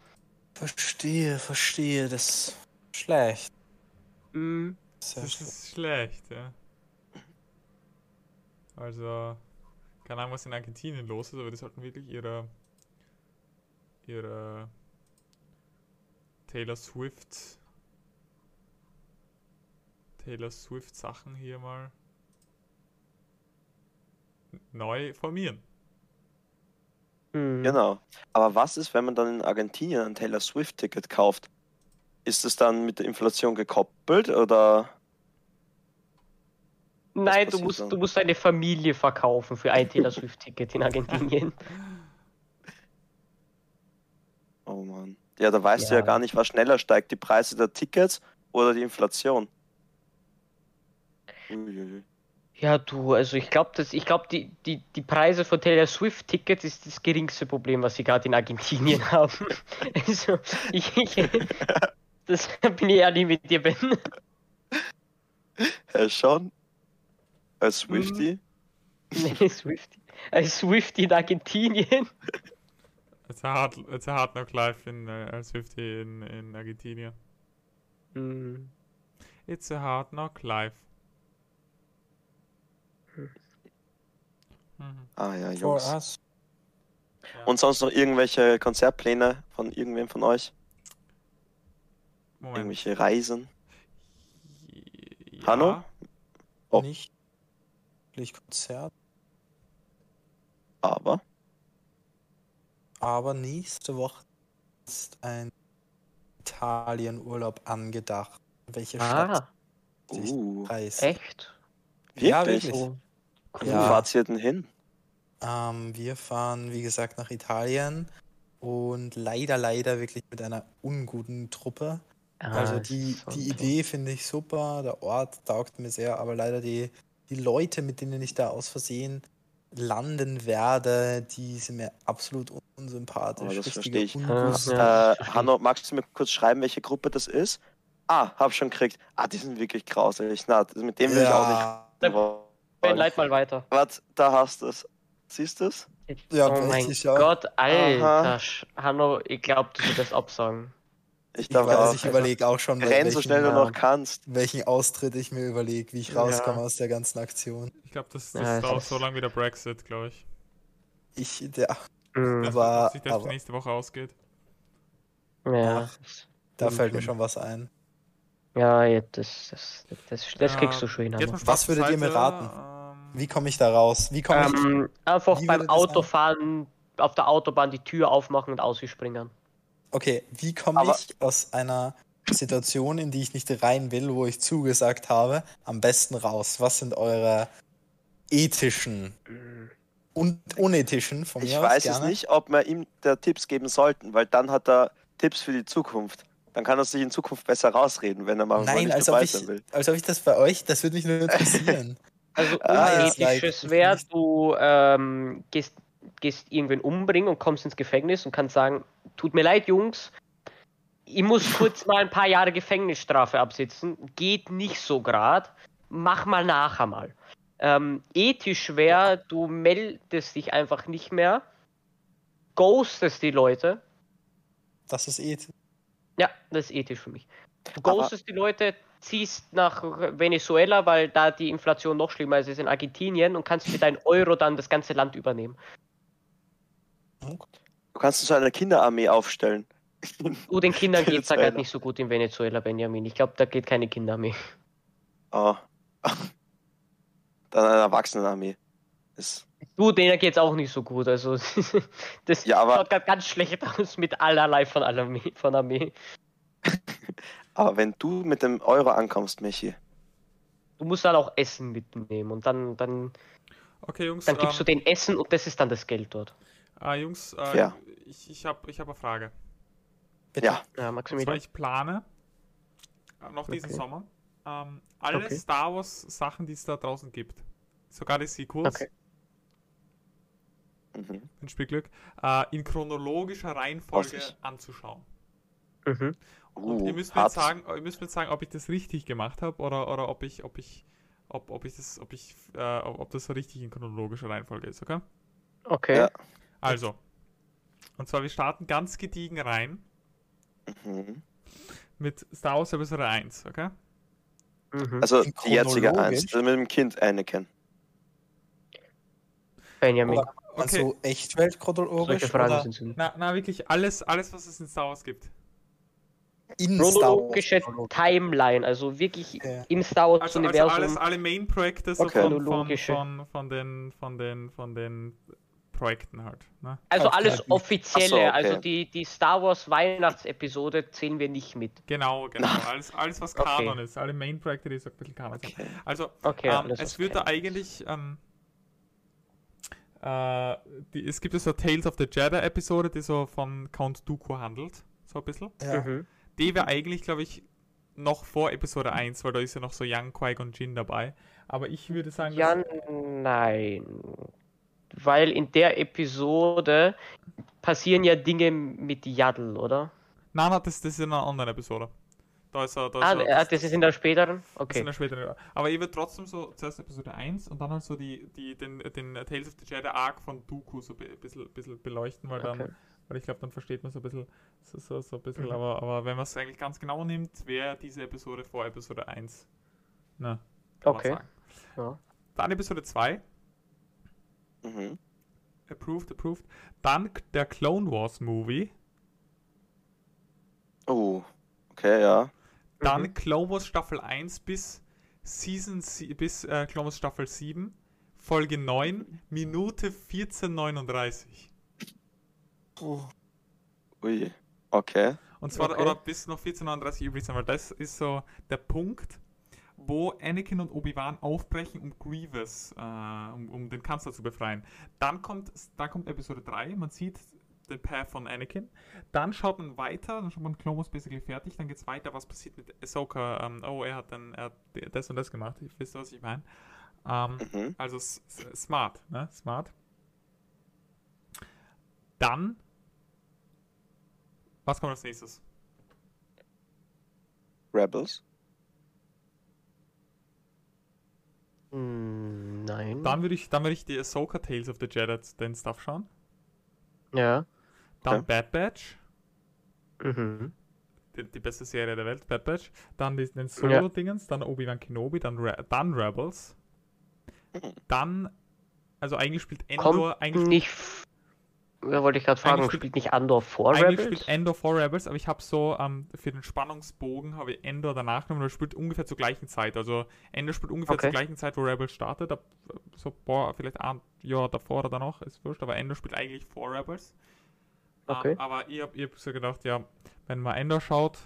Verstehe, verstehe. Das ist schlecht. Mm, Das ist schlecht, ja. Also, keine Ahnung, was in Argentinien los ist, aber die sollten wirklich ihre, ihre Taylor Swift, Taylor Swift Sachen hier mal neu formieren. mm. Genau. Aber was ist, wenn man dann in Argentinien ein Taylor Swift-Ticket kauft? Ist es dann mit der Inflation gekoppelt oder? Nein, du musst, dann? du musst deine Familie verkaufen für ein Taylor Swift-Ticket in Argentinien. <laughs> <laughs> Oh Mann. Ja, da weißt du ja Ja. gar nicht, was schneller steigt, die Preise der Tickets oder die Inflation. Uiuiui. Ja, du, also ich glaube, dass ich glaube, die, die, die Preise von Taylor Swift Tickets ist das geringste Problem, was sie gerade in Argentinien <laughs> haben. Also ich, ich das <laughs> bin ich ehrlich mit dir, Ben. Ja, schon. Als Swifty. Nee, Swift. Ein Swift in Argentinien. It's a hard, it's a hard knock life in uh, als 50 in, in Argentinien. Mm. It's a hard knock life. Mhm. Ah ja, For Jungs. us. Ja. Und sonst noch irgendwelche Konzertpläne von irgendwem von euch? Moment. Irgendwelche Reisen? Ja. Hanno? Oh. Nicht wirklich Konzert, Aber. aber nächste Woche ist ein Italienurlaub angedacht. Welche Stadt Ah, sich Uh, echt? Ja, wirklich? wirklich. Oh, Wo Ja. fahrt ihr denn hin? Ähm, wir fahren, wie gesagt, nach Italien und leider, leider wirklich mit einer unguten Truppe. Ah, Also die, so die toll. Idee finde ich super, der Ort taugt mir sehr, aber leider die, die Leute, mit denen ich da aus Versehen landen werde, die sind mir absolut unsympathisch. Oh, das verstehe ich. Unguts. Ja, äh. Hanno, magst du mir kurz schreiben, welche Gruppe das ist? Ah, hab schon gekriegt. Ah, die sind wirklich grausig. Na, das- mit dem will ich auch nicht. Ja, Ben, leit mal weiter. Warte, da hast du es. Siehst du es? Ja, oh mein ja. Gott, Alter. Aha. Hanno, ich glaube, du würdest absagen. Ich ich darf weiß, auch. ich überlege auch schon, Renn so welchen, schnell du ja. noch kannst. welchen Austritt ich mir überlege, wie ich Ja. rauskomme aus der ganzen Aktion. Ich glaube, das, das Ja, dauert so lange wie der Brexit, glaube ich. Ich, der, Das, Aber- dass sich das aber- nächste Woche ausgeht. ja, Ach. da Mhm. fällt mir schon was ein. Ja, ja, das, das, das, das Ja, kriegst du schon hin. Was würdet ihr mir raten? ähm, Wie komme ich da raus? Wie komme ich. Ähm, einfach wie beim? Autofahren auf der Autobahn die Tür aufmachen und ausspringen. Okay, wie komme ich aus einer Situation, in die ich nicht rein will, wo ich zugesagt habe, am besten raus? Was sind eure ethischen und unethischen von mir Ich aus weiß gerne? es nicht, ob wir ihm da Tipps geben sollten, weil dann hat er Tipps für die Zukunft. Dann kann er sich in Zukunft besser rausreden, wenn er mal Nein, nicht als ob, dabei ich, sein will. als ob ich das bei euch, das würde mich nur interessieren. <laughs> Also Ah, unethisches like- wäre, du ähm, gehst, gehst irgendwen umbringen und kommst ins Gefängnis und kannst sagen, tut mir leid, Jungs, ich muss <laughs> kurz mal ein paar Jahre Gefängnisstrafe absitzen, geht nicht so grad, mach mal nachher mal. Ähm, ethisch wäre, du meldest dich einfach nicht mehr, ghostest die Leute, Das ist ethisch. Ja, das ist ethisch für mich. Du ghostest die Leute, ziehst nach Venezuela, weil da die Inflation noch schlimmer ist als in Argentinien und kannst für deinen Euro dann das ganze Land übernehmen. Du kannst so eine Kinderarmee aufstellen. Du, den Kindern <laughs> geht es da gerade nicht so gut in Venezuela, Benjamin. Ich glaube, da geht keine Kinderarmee. Oh. <laughs> Dann eine Erwachsenenarmee. Ist, Du, denen geht es auch nicht so gut. Also, <laughs> das Ja, aber- schaut ganz schlecht aus mit allerlei von, Armee, von Armee. <laughs> aber wenn du mit dem Euro ankommst, Michi, Du musst dann auch Essen mitnehmen und dann, dann, Okay, Jungs. dann gibst du ähm, den Essen und das ist dann das Geld dort. ah, Jungs, äh, Fair. ich, ich habe ich hab eine Frage. Bitte. ja, Ja, Und zwar, Maximilian. ich plane äh, noch diesen Okay. Sommer ähm, alle Okay. Star Wars Sachen, die es da draußen gibt. Sogar die Sequels, Okay. Mhm. ein Spielglück, äh, in chronologischer Reihenfolge anzuschauen. Mhm. Und uh, ihr müsst mir jetzt sagen, ihr müsst mir jetzt sagen, ob ich das richtig gemacht habe oder, oder ob ich, ob ich, ob, ob ich das, ob ich, äh, ob das so richtig in chronologischer Reihenfolge ist, okay? Okay. Ja. Also, und zwar wir starten ganz gediegen rein Mhm. mit Star Wars Episode 1, okay? Mhm. Also die jetzige chronologisch? 1, also mit dem Kind Anakin. Benjamin, Oder also echt weltchronologisch solche Fragen oder sind so. Na, na, wirklich alles, alles, was es in Star Wars gibt. in Star Chronologische Wars? Timeline, also wirklich Ja. im Star Wars Also, also Universum. alles, alle Main-Projekte so Okay. von, von, von, von, den, von, den, von den Projekten halt. Ne? Also Okay. alles offizielle, so, okay. also die, die Star Wars Weihnachtsepisode zählen wir nicht mit. Genau, genau. Alles, alles was Okay. Kanon ist. Alle Main-Projekte, die so ein bisschen Kanon sind. Okay. Also, Okay, ähm, alles, es wird da eigentlich. Ähm, äh, die, es gibt ja so Tales of the Jedi-Episode, die so von Count Dooku handelt. So ein bisschen. Ja. Mhm. Die wäre eigentlich, glaube ich, noch vor Episode 1, weil da ist ja noch so Young Qui-Gon Jinn dabei. Aber ich würde sagen, Ja, nein. Weil in der Episode passieren ja Dinge mit Yaddle, oder? nein, nein, das, das ist in einer anderen Episode. Da ist er, da ist Ah, er, äh, das ist in der späteren? Das ist Okay. in der späteren. Aber ich würde trotzdem so zuerst Episode 1 und dann halt so die, die, den, den Tales of the Jedi Arc von Dooku so ein bisschen, bisschen beleuchten, weil dann, Okay. weil ich glaube, dann versteht man so ein bisschen, so, so, so ein bisschen, Mhm. aber, aber wenn man es eigentlich ganz genau nimmt, wäre diese Episode vor Episode 1. Ne, kann man Okay. Ja. Dann Episode 2, Mhm. approved, approved. Dann der Clone Wars Movie. Oh, okay, ja. Dann Mhm. Clone Wars Staffel 1 bis Season bis äh, Clone Wars Staffel 7, Folge 9, Minute 1439. Oh, Ui. Okay. Und zwar Okay. oder bis noch 1439 übrig sein, weil das ist so der Punkt, wo Anakin und Obi-Wan aufbrechen, um Grievous, äh, um, um den Kanzler zu befreien. Dann kommt, dann kommt Episode 3, man sieht den Path von Anakin. Dann schaut man weiter, dann schaut man Clone Wars basically fertig, dann geht's weiter, was passiert mit Ahsoka. Ähm, oh, er hat dann er hat das und das gemacht, ich wisst, was ich meine. Ähm, Mhm. also smart, ne? Smart. Dann. Was kommt als nächstes? Rebels. Hm, Nein. Dann würde ich, dann würde ich die Ahsoka Tales of the Jedi den Stuff schauen. ja. Dann Okay. Bad Batch, Mhm. die, die beste Serie der Welt, Bad Batch. Dann die, den Solo-Dingens, dann Obi-Wan Kenobi, dann, Re dann Rebels. Dann, also eigentlich spielt Endor, Kommt eigentlich, nicht. Ja, wollte ich gerade fragen, Eigentlich spielt nicht Andor vor eigentlich Rebels? spielt Endor vor Rebels, aber ich habe so ähm, für den Spannungsbogen habe ich Endor danach genommen, weil er spielt ungefähr zur gleichen Zeit. Also Endor spielt ungefähr Okay. zur gleichen Zeit, wo Rebels startet. So boah, vielleicht ein Jahr davor oder danach, ist wurscht, aber Endor spielt eigentlich vor Rebels. Okay. Ähm, aber ich habe hab so gedacht, ja, wenn man Endor schaut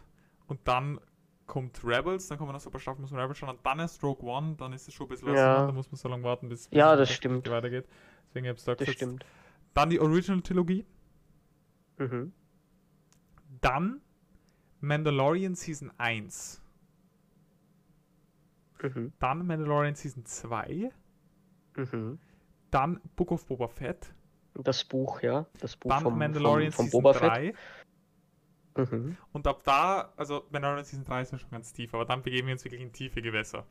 und dann kommt Rebels, dann kommen noch so ein paar Staffeln, muss man Rebels schauen und dann ist Rogue One, dann ist es schon ein bisschen Ja. ne? da muss man so lange warten, bis, bis Ja, es das stimmt. weitergeht. Deswegen habe ich da Das gesetzt. stimmt. Dann die Original-Trilogie, Mhm. dann Mandalorian Season 1, Mhm. dann Mandalorian Season 2, Mhm. dann Book of Boba Fett, Das Buch, ja. Das Buch dann vom, Mandalorian vom, vom Boba 3 Fett. Mhm. und ab da, also Mandalorian Season 3 ist ja schon ganz tief, aber dann begeben wir uns wirklich in tiefe Gewässer.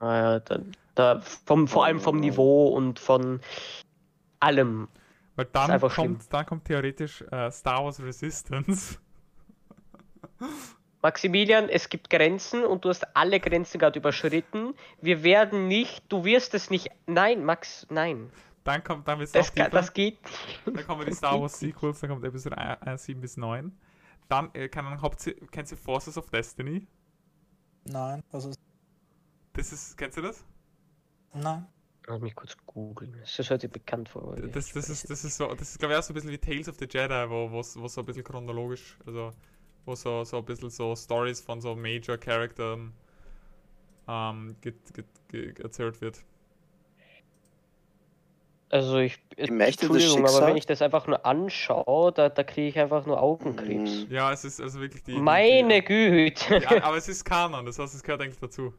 Ah, ja, da, da vom, vor allem vom Niveau und von allem. Weil dann kommt, dann kommt theoretisch äh, Star Wars Resistance. <laughs> Maximilian, es gibt Grenzen und du hast alle Grenzen gerade überschritten. Wir werden nicht, du wirst es nicht. Nein, Max, nein. Dann kommt, dann wird's Das, das geht. Dann kommen die Star Wars Sequels, dann kommt Episode 1, 7 bis 9. Dann, äh, kann man Haupt kennst du Forces of Destiny? nein, was ist. Das ist, kennst du das? Nein. Lass mich kurz googeln. Das hört sich bekannt vor. Das, das, ist, das ist so, das ist glaube ich auch so ein bisschen wie Tales of the Jedi, wo wo wo so ein bisschen chronologisch, also wo so, so ein bisschen so Stories von so Major Charakteren ähm, get, get, get, erzählt wird. Also ich. Die Mächte des Entschuldigung, aber wenn ich das einfach nur anschaue, da, da kriege ich einfach nur Augenkrebs. Mhm. Ja, es ist also wirklich die. Meine die, Güte! <laughs> ja, aber <laughs> es ist Kanon, das heißt, es gehört eigentlich dazu.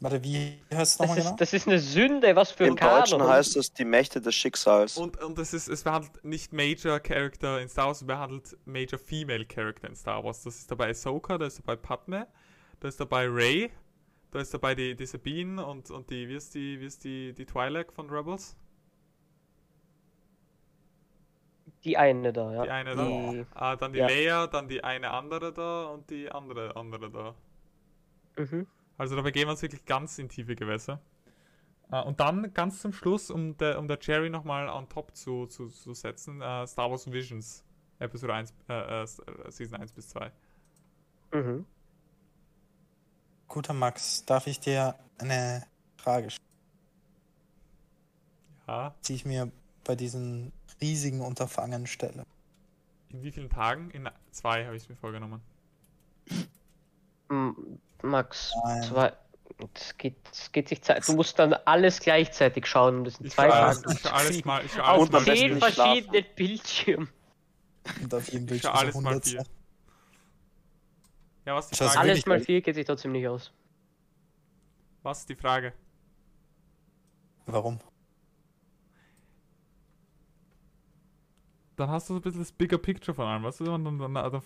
Warte, wie heißt es Das nochmal genau? ist, das ist eine Sünde, was für Im Deutschen Kanon. heißt es die Mächte des Schicksals. Und, und es, ist, es behandelt nicht Major Character in Star Wars, es behandelt Major Female Character in Star Wars. Das ist dabei Ahsoka, da ist dabei Padme, da ist dabei Rey, da ist dabei die, die Sabine und, und die, wie ist die, wie ist die, die Twi'lek von Rebels? Die eine da, ja. Die eine da. Die- Ah, dann die Ja. Leia, dann die eine andere da und die andere andere da. Mhm. Also da begeben wir uns wirklich ganz in tiefe Gewässer. Äh, und dann ganz zum Schluss, um der, um der Cherry nochmal on top zu, zu, zu setzen, äh, Star Wars Visions, Episode 1, äh, äh, Season 1 bis 2. Mhm. Guter Max, darf ich dir eine Frage stellen, Ja. die ich mir bei diesen riesigen Unterfangen stelle? In wie vielen Tagen? In zwei habe ich es mir vorgenommen. Max, Nein. zwei. Es geht, es geht sich Zeit. Du musst dann alles gleichzeitig schauen. Das sind Ich zwei schaue alles, ich schau <laughs> alles mal, ich schau alles Auf zehn verschiedenen Bildschirmen. Und auf jedem Ich Bildschirm so alles mal 100 vier. Ja, was ist die Schau, Frage? Alles mal nicht. vier geht sich trotzdem nicht aus. Was ist die Frage? Warum? Dann hast du so ein bisschen das Bigger Picture von allem, weißt du? Und dann, dann, dann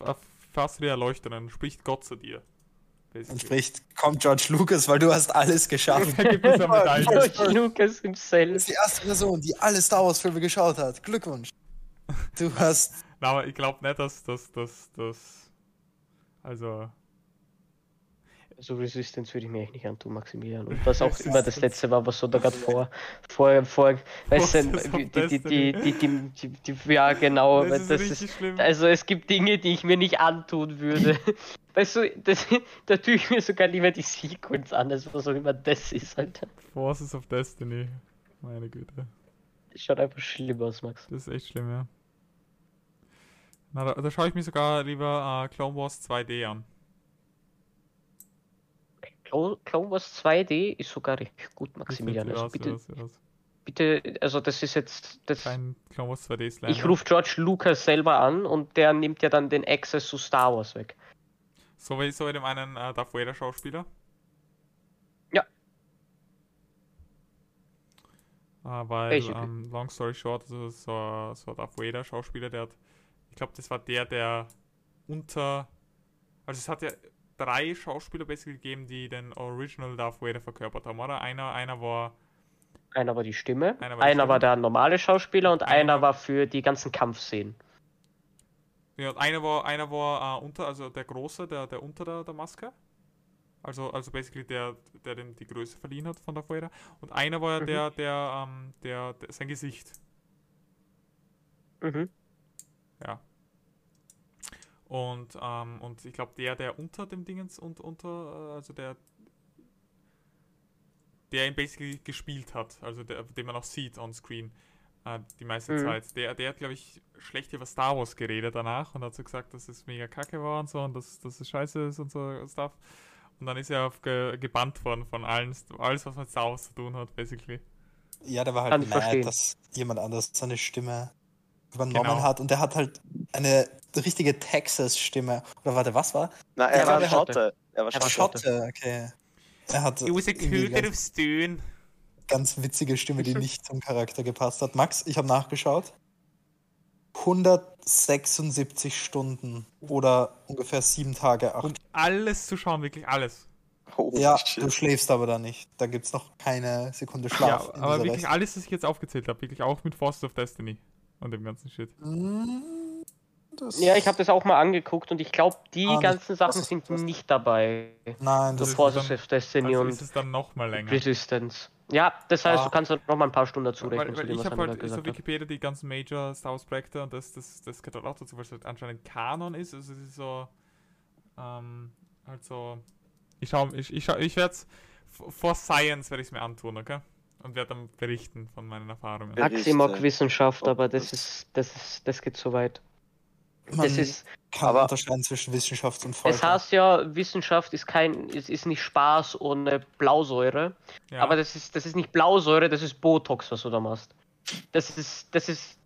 du die Erleuchtung, dann spricht Gott zu dir. Und Basically. spricht, kommt George Lucas, weil du hast alles geschafft. <laughs> George Lucas himself. bist die erste Person, die alle Star Wars Filme geschaut hat. Glückwunsch. Du hast. <laughs> Na, aber ich glaube nicht, dass das, das, das. Also. So Resistance würde ich mir echt nicht antun, Maximilian. Und was auch <laughs> immer das letzte war, was so da gerade vor, <laughs> vor, vor, weißt du, die, die, die, die, ja genau, Das ist also es gibt Dinge, die ich mir nicht antun würde. <laughs> Weißt du, das, da tue ich mir sogar lieber die Sequence an, als was auch immer das ist, Alter. Forces of Destiny. Meine Güte. Das schaut einfach schlimm aus, Max. Das ist echt schlimm, ja. Na, da, da schaue ich mir sogar lieber äh, Clone Wars 2D an. Clone Clone Wars 2D ist sogar recht gut, Maximilian. Also bitte, bitte, also das ist jetzt, das, Kein Clone Wars 2D Slam. ich rufe George Lucas selber an und der nimmt ja dann den Access zu Star Wars weg. So wie so dem einen äh, Darth Vader Schauspieler. Ja. Äh, weil, ähm, long story short, also so, so ein Darth Vader Schauspieler, der hat, ich glaube, das war der, der unter, also es hat ja drei Schauspieler basically gegeben, die den Original Darth Vader verkörpert haben, oder? Einer, einer war, Einer war die Stimme, Einer einer war die war, der normale Schauspieler und Einer einer war- für die ganzen Kampfszenen. ja, und einer war, einer war äh, unter, also der Große, der, der unter der, der Maske. Also, also basically der, der den die Größe verliehen hat von Darth Vader. Und einer war Mhm. der, der, ähm, der, der, sein Gesicht. Mhm. Ja. Und, ähm, und ich glaube, der, der unter dem Dingens und unter, äh, also der, der ihn basically gespielt hat, also der, den man auch sieht on screen, äh, die meiste Mhm. Zeit, der, der hat, glaube ich, schlecht über Star Wars geredet danach und hat so gesagt, dass es mega kacke war und so und dass, dass es scheiße ist und so Stuff. Und dann ist er auf ge gebannt worden von allen, alles, was mit Star Wars zu tun hat, basically. Ja, der war Kann halt mad, verstehen. dass jemand anders seine Stimme übernommen Genau. hat. Und der hat halt eine richtige Texas-Stimme. Oder warte, was war? Na, er war aber- Schotte. Er war Er war Schotte. Schotte, okay. Er hat It was a of stone. ganz witzige Stimme, die <laughs> nicht zum Charakter gepasst hat. Max, ich habe nachgeschaut. 176 Stunden oder ungefähr sieben Tage, acht. Und alles zu schauen, wirklich alles. Holy ja, shit. du schläfst aber da nicht. Da gibt es noch keine Sekunde Schlaf. ja, aber wirklich Rest- alles, was ich jetzt aufgezählt habe, wirklich auch mit Force of Destiny und dem ganzen Shit. Mm, das- Ja, ich habe das auch mal angeguckt und ich glaube, die Ah, nicht. ganzen Sachen Das ist- sind das- nicht dabei. Nein, das ist Forces dann- Destiny Also und ist es dann noch mal länger. Resistance. Ja, das heißt, Ah. du kannst noch mal ein paar Stunden dazu Weil, rechnen, weil zu dem, ich habe halt so. Wikipedia die ganzen Major Star Wars Projekte und das, das, das gehört halt auch dazu, weil es halt anscheinend Kanon ist. Also es ist so, ähm, halt so, ich schau, ich, ich, schau, ich werde es, for Science werde ich es mir antun, okay? Und werde dann berichten von meinen Erfahrungen. Ja. Maximok Berichte. Wissenschaft, aber das Das- ist, das ist, das geht zu weit. Man Das ist, kann aber- unterscheiden zwischen Wissenschaft und Folter. es heißt ja, Wissenschaft ist kein, ist, ist nicht Spaß ohne Blausäure. Ja, Aber das ist, das ist nicht Blausäure, das ist Botox, was du da machst. Das ist, das ist,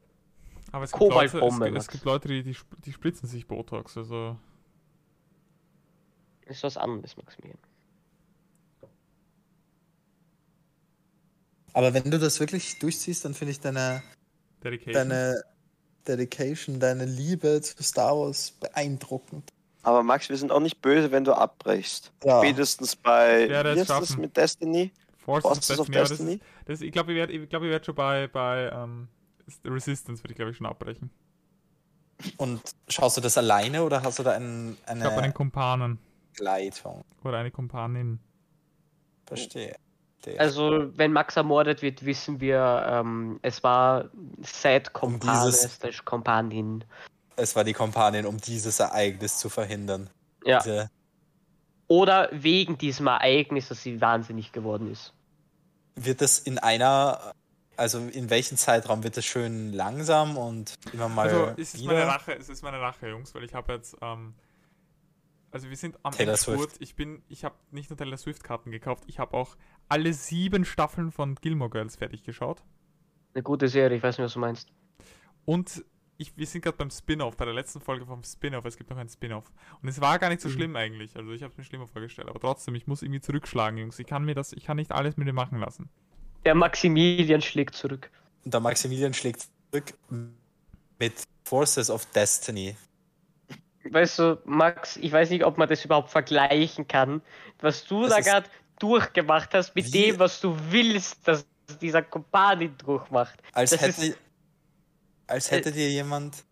aber es gibt, Leute, es, es gibt Leute, die, die, die spritzen sich Botox. Also, ist was anderes, Maximilian. Aber wenn du das wirklich durchziehst, dann finde ich deine, Dedication. deine Dedication, deine Liebe zu Star Wars beeindruckend. Aber Max, wir sind auch nicht böse, wenn du abbrichst. Ja. Spätestens bei, werde wie es ist das mit Destiny? Forces, Forces of das Destiny? Ist, das, ich glaube, ich werde ich glaub, ich werd schon bei, bei ähm, Resistance, würde ich glaube ich schon abbrechen. Und schaust du das alleine oder hast du da einen, Ich habe einen eine Kumpanen Gleitung? oder eine Kumpanin. Verstehe. Also, wenn Max ermordet wird, wissen wir, ähm, es war Sad Kompane Kompanin. es war die Kompanin, um dieses Ereignis zu verhindern. Ja. Diese, Oder wegen diesem Ereignis, dass sie wahnsinnig geworden ist. wird das in einer, also in welchem Zeitraum wird das schön langsam und immer mal Also es ist meine? Rache, es ist meine Rache, Jungs, weil ich habe jetzt, ähm, also wir sind am Taylor Endspurt. Ich bin, ich habe nicht nur Taylor Swift Karten gekauft, ich habe auch alle sieben Staffeln von Gilmore Girls fertig geschaut. Eine gute Serie, ich weiß nicht, was du meinst. Und ich, wir sind gerade beim Spin-off, bei der letzten Folge vom Spin-off. Es gibt noch einen Spin-off. Und es war gar nicht so Mhm. schlimm eigentlich. Also ich habe es mir schlimmer vorgestellt. Aber trotzdem, ich muss irgendwie zurückschlagen, Jungs. Ich kann mir das, ich kann nicht alles mit mir machen lassen. Der Maximilian schlägt zurück. Und der Maximilian schlägt zurück mit Forces of Destiny. Weißt du, Max, ich weiß nicht, ob man das überhaupt vergleichen kann, was du Das da gerade durchgemacht hast, mit dem, was du willst, dass dieser Kompani durchmacht. Als Das hätte, ist- als hätte dir jemand,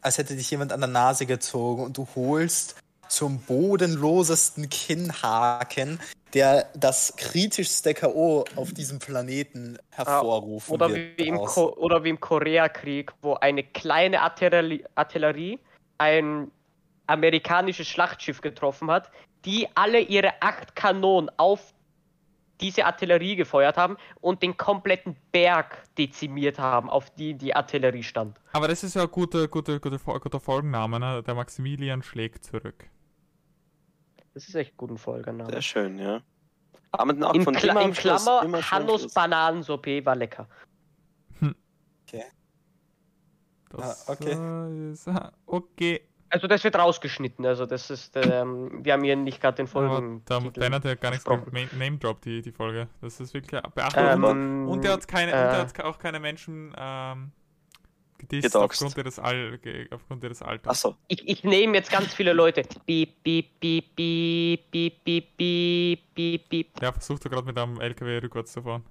als hätte dich jemand an der Nase gezogen und du holst zum bodenlosesten Kinnhaken, der das kritischste K.O. auf diesem Planeten hervorrufen Oder wird. wie, im. Ko oder wie im Koreakrieg, wo eine kleine Artillerie, Artillerie ein amerikanisches Schlachtschiff getroffen hat, die alle ihre acht Kanonen auf diese Artillerie gefeuert haben und den kompletten Berg dezimiert haben, auf die die Artillerie stand. Aber das ist ja ein guter, guter, guter, guter Folgenname, ne? Der Maximilian schlägt zurück. Das ist echt guten Folgername. Sehr schön, ja. Aber auch In, von Kla in Schluss, Klammer, am Hannos Schluss. Bananensuppe war lecker. Das Ah, okay. ist, okay. Also das wird rausgeschnitten, also das ist, ähm, wir haben hier nicht gerade den Folgen. da, Ben hat ja gar nichts. Name Drop die, die Folge. Das ist wirklich beachtlich. Ähm, und der hat keine, und äh, der hat auch keine Menschen ähm, gedisst aufgrund ihres, Al aufgrund ihres Alters. Achso, Ich, ich nehme jetzt ganz viele Leute. Piep, piep, piep, piep, piep, piep, piep, piep, piep. Ja, versucht er gerade mit einem LKW rückwärts zu fahren.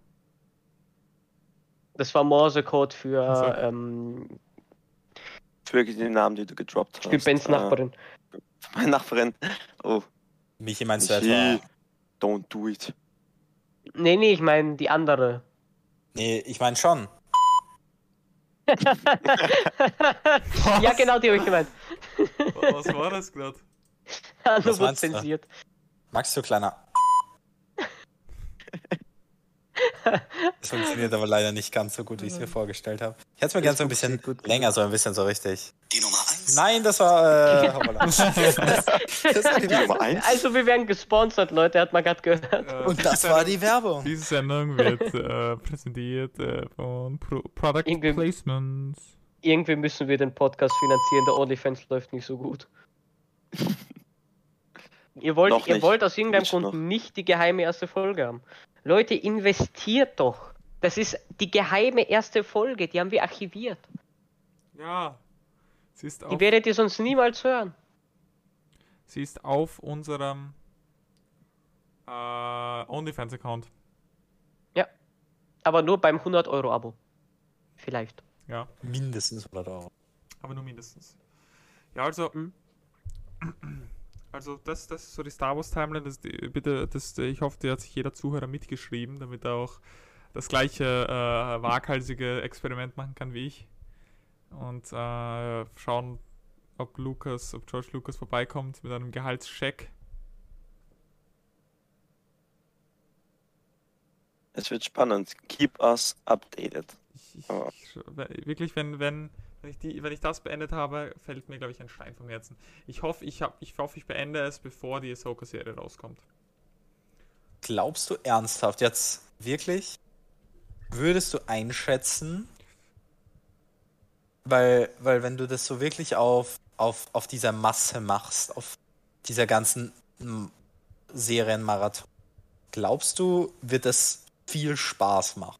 Das war Morsecode für Ach so. ähm, für die Namen, die du gedroppt hast. für Bens Äh, Nachbarin. <laughs> Meine Nachbarin. Oh, Michi meinst du etwa? don't do it. Nee, nee, ich meine die andere. Nee, ich meine schon. <laughs> ja, genau die habe ich gemeint. Was war das gerade? <laughs> Was wurde zensiert. Max, du kleiner. <laughs> Das funktioniert aber leider nicht ganz so gut, wie ich es mir vorgestellt habe. Ich hätte es mir gerne so ein bisschen gut. länger, so ein bisschen so richtig. Die Nummer 1. Nein, das war. Äh, <laughs> das, das war die Nummer Werbung. eins? Also wir werden gesponsert, Leute, hat man gerade gehört. Äh, Und das war die Werbung. Diese Sendung wird äh, präsentiert äh, von Pro Product Irgendwie- Placements. Irgendwie müssen wir den Podcast finanzieren, der OnlyFans läuft nicht so gut. <laughs> Ihr wollt, ihr wollt aus irgendeinem Nicht Grund noch. nicht die geheime erste Folge haben. Leute, investiert doch. Das ist die geheime erste Folge, die haben wir archiviert. Ja. Sie ist Die auf, werdet ihr sonst niemals hören. sie ist auf unserem äh, OnlyFans-Account. Aber nur beim 100-Euro-Abo. Vielleicht. Ja, Mindestens 100 Euro. aber nur mindestens. Ja, also. Mhm. <clears throat> Also, das, das ist so die Star Wars Timeline. Das, die- bitte, das, ich hoffe, da hat sich jeder Zuhörer mitgeschrieben, damit er auch das gleiche äh, waghalsige Experiment machen kann wie ich. Und äh, schauen, ob Lucas, ob George Lucas vorbeikommt mit einem Gehaltscheck. Es wird spannend. Keep us updated. Ich, ich, wirklich, wenn, wenn, wenn, ich die, wenn ich das beendet habe, fällt mir, glaube ich, ein Stein vom Herzen. Ich hoffe, ich, hab, ich hoffe, ich beende es, bevor die Ahsoka-Serie rauskommt. Glaubst du ernsthaft jetzt wirklich? Würdest du einschätzen? Weil, weil wenn du das so wirklich auf, auf, auf dieser Masse machst, auf dieser ganzen mm, Serienmarathon, glaubst du, wird das viel Spaß machen?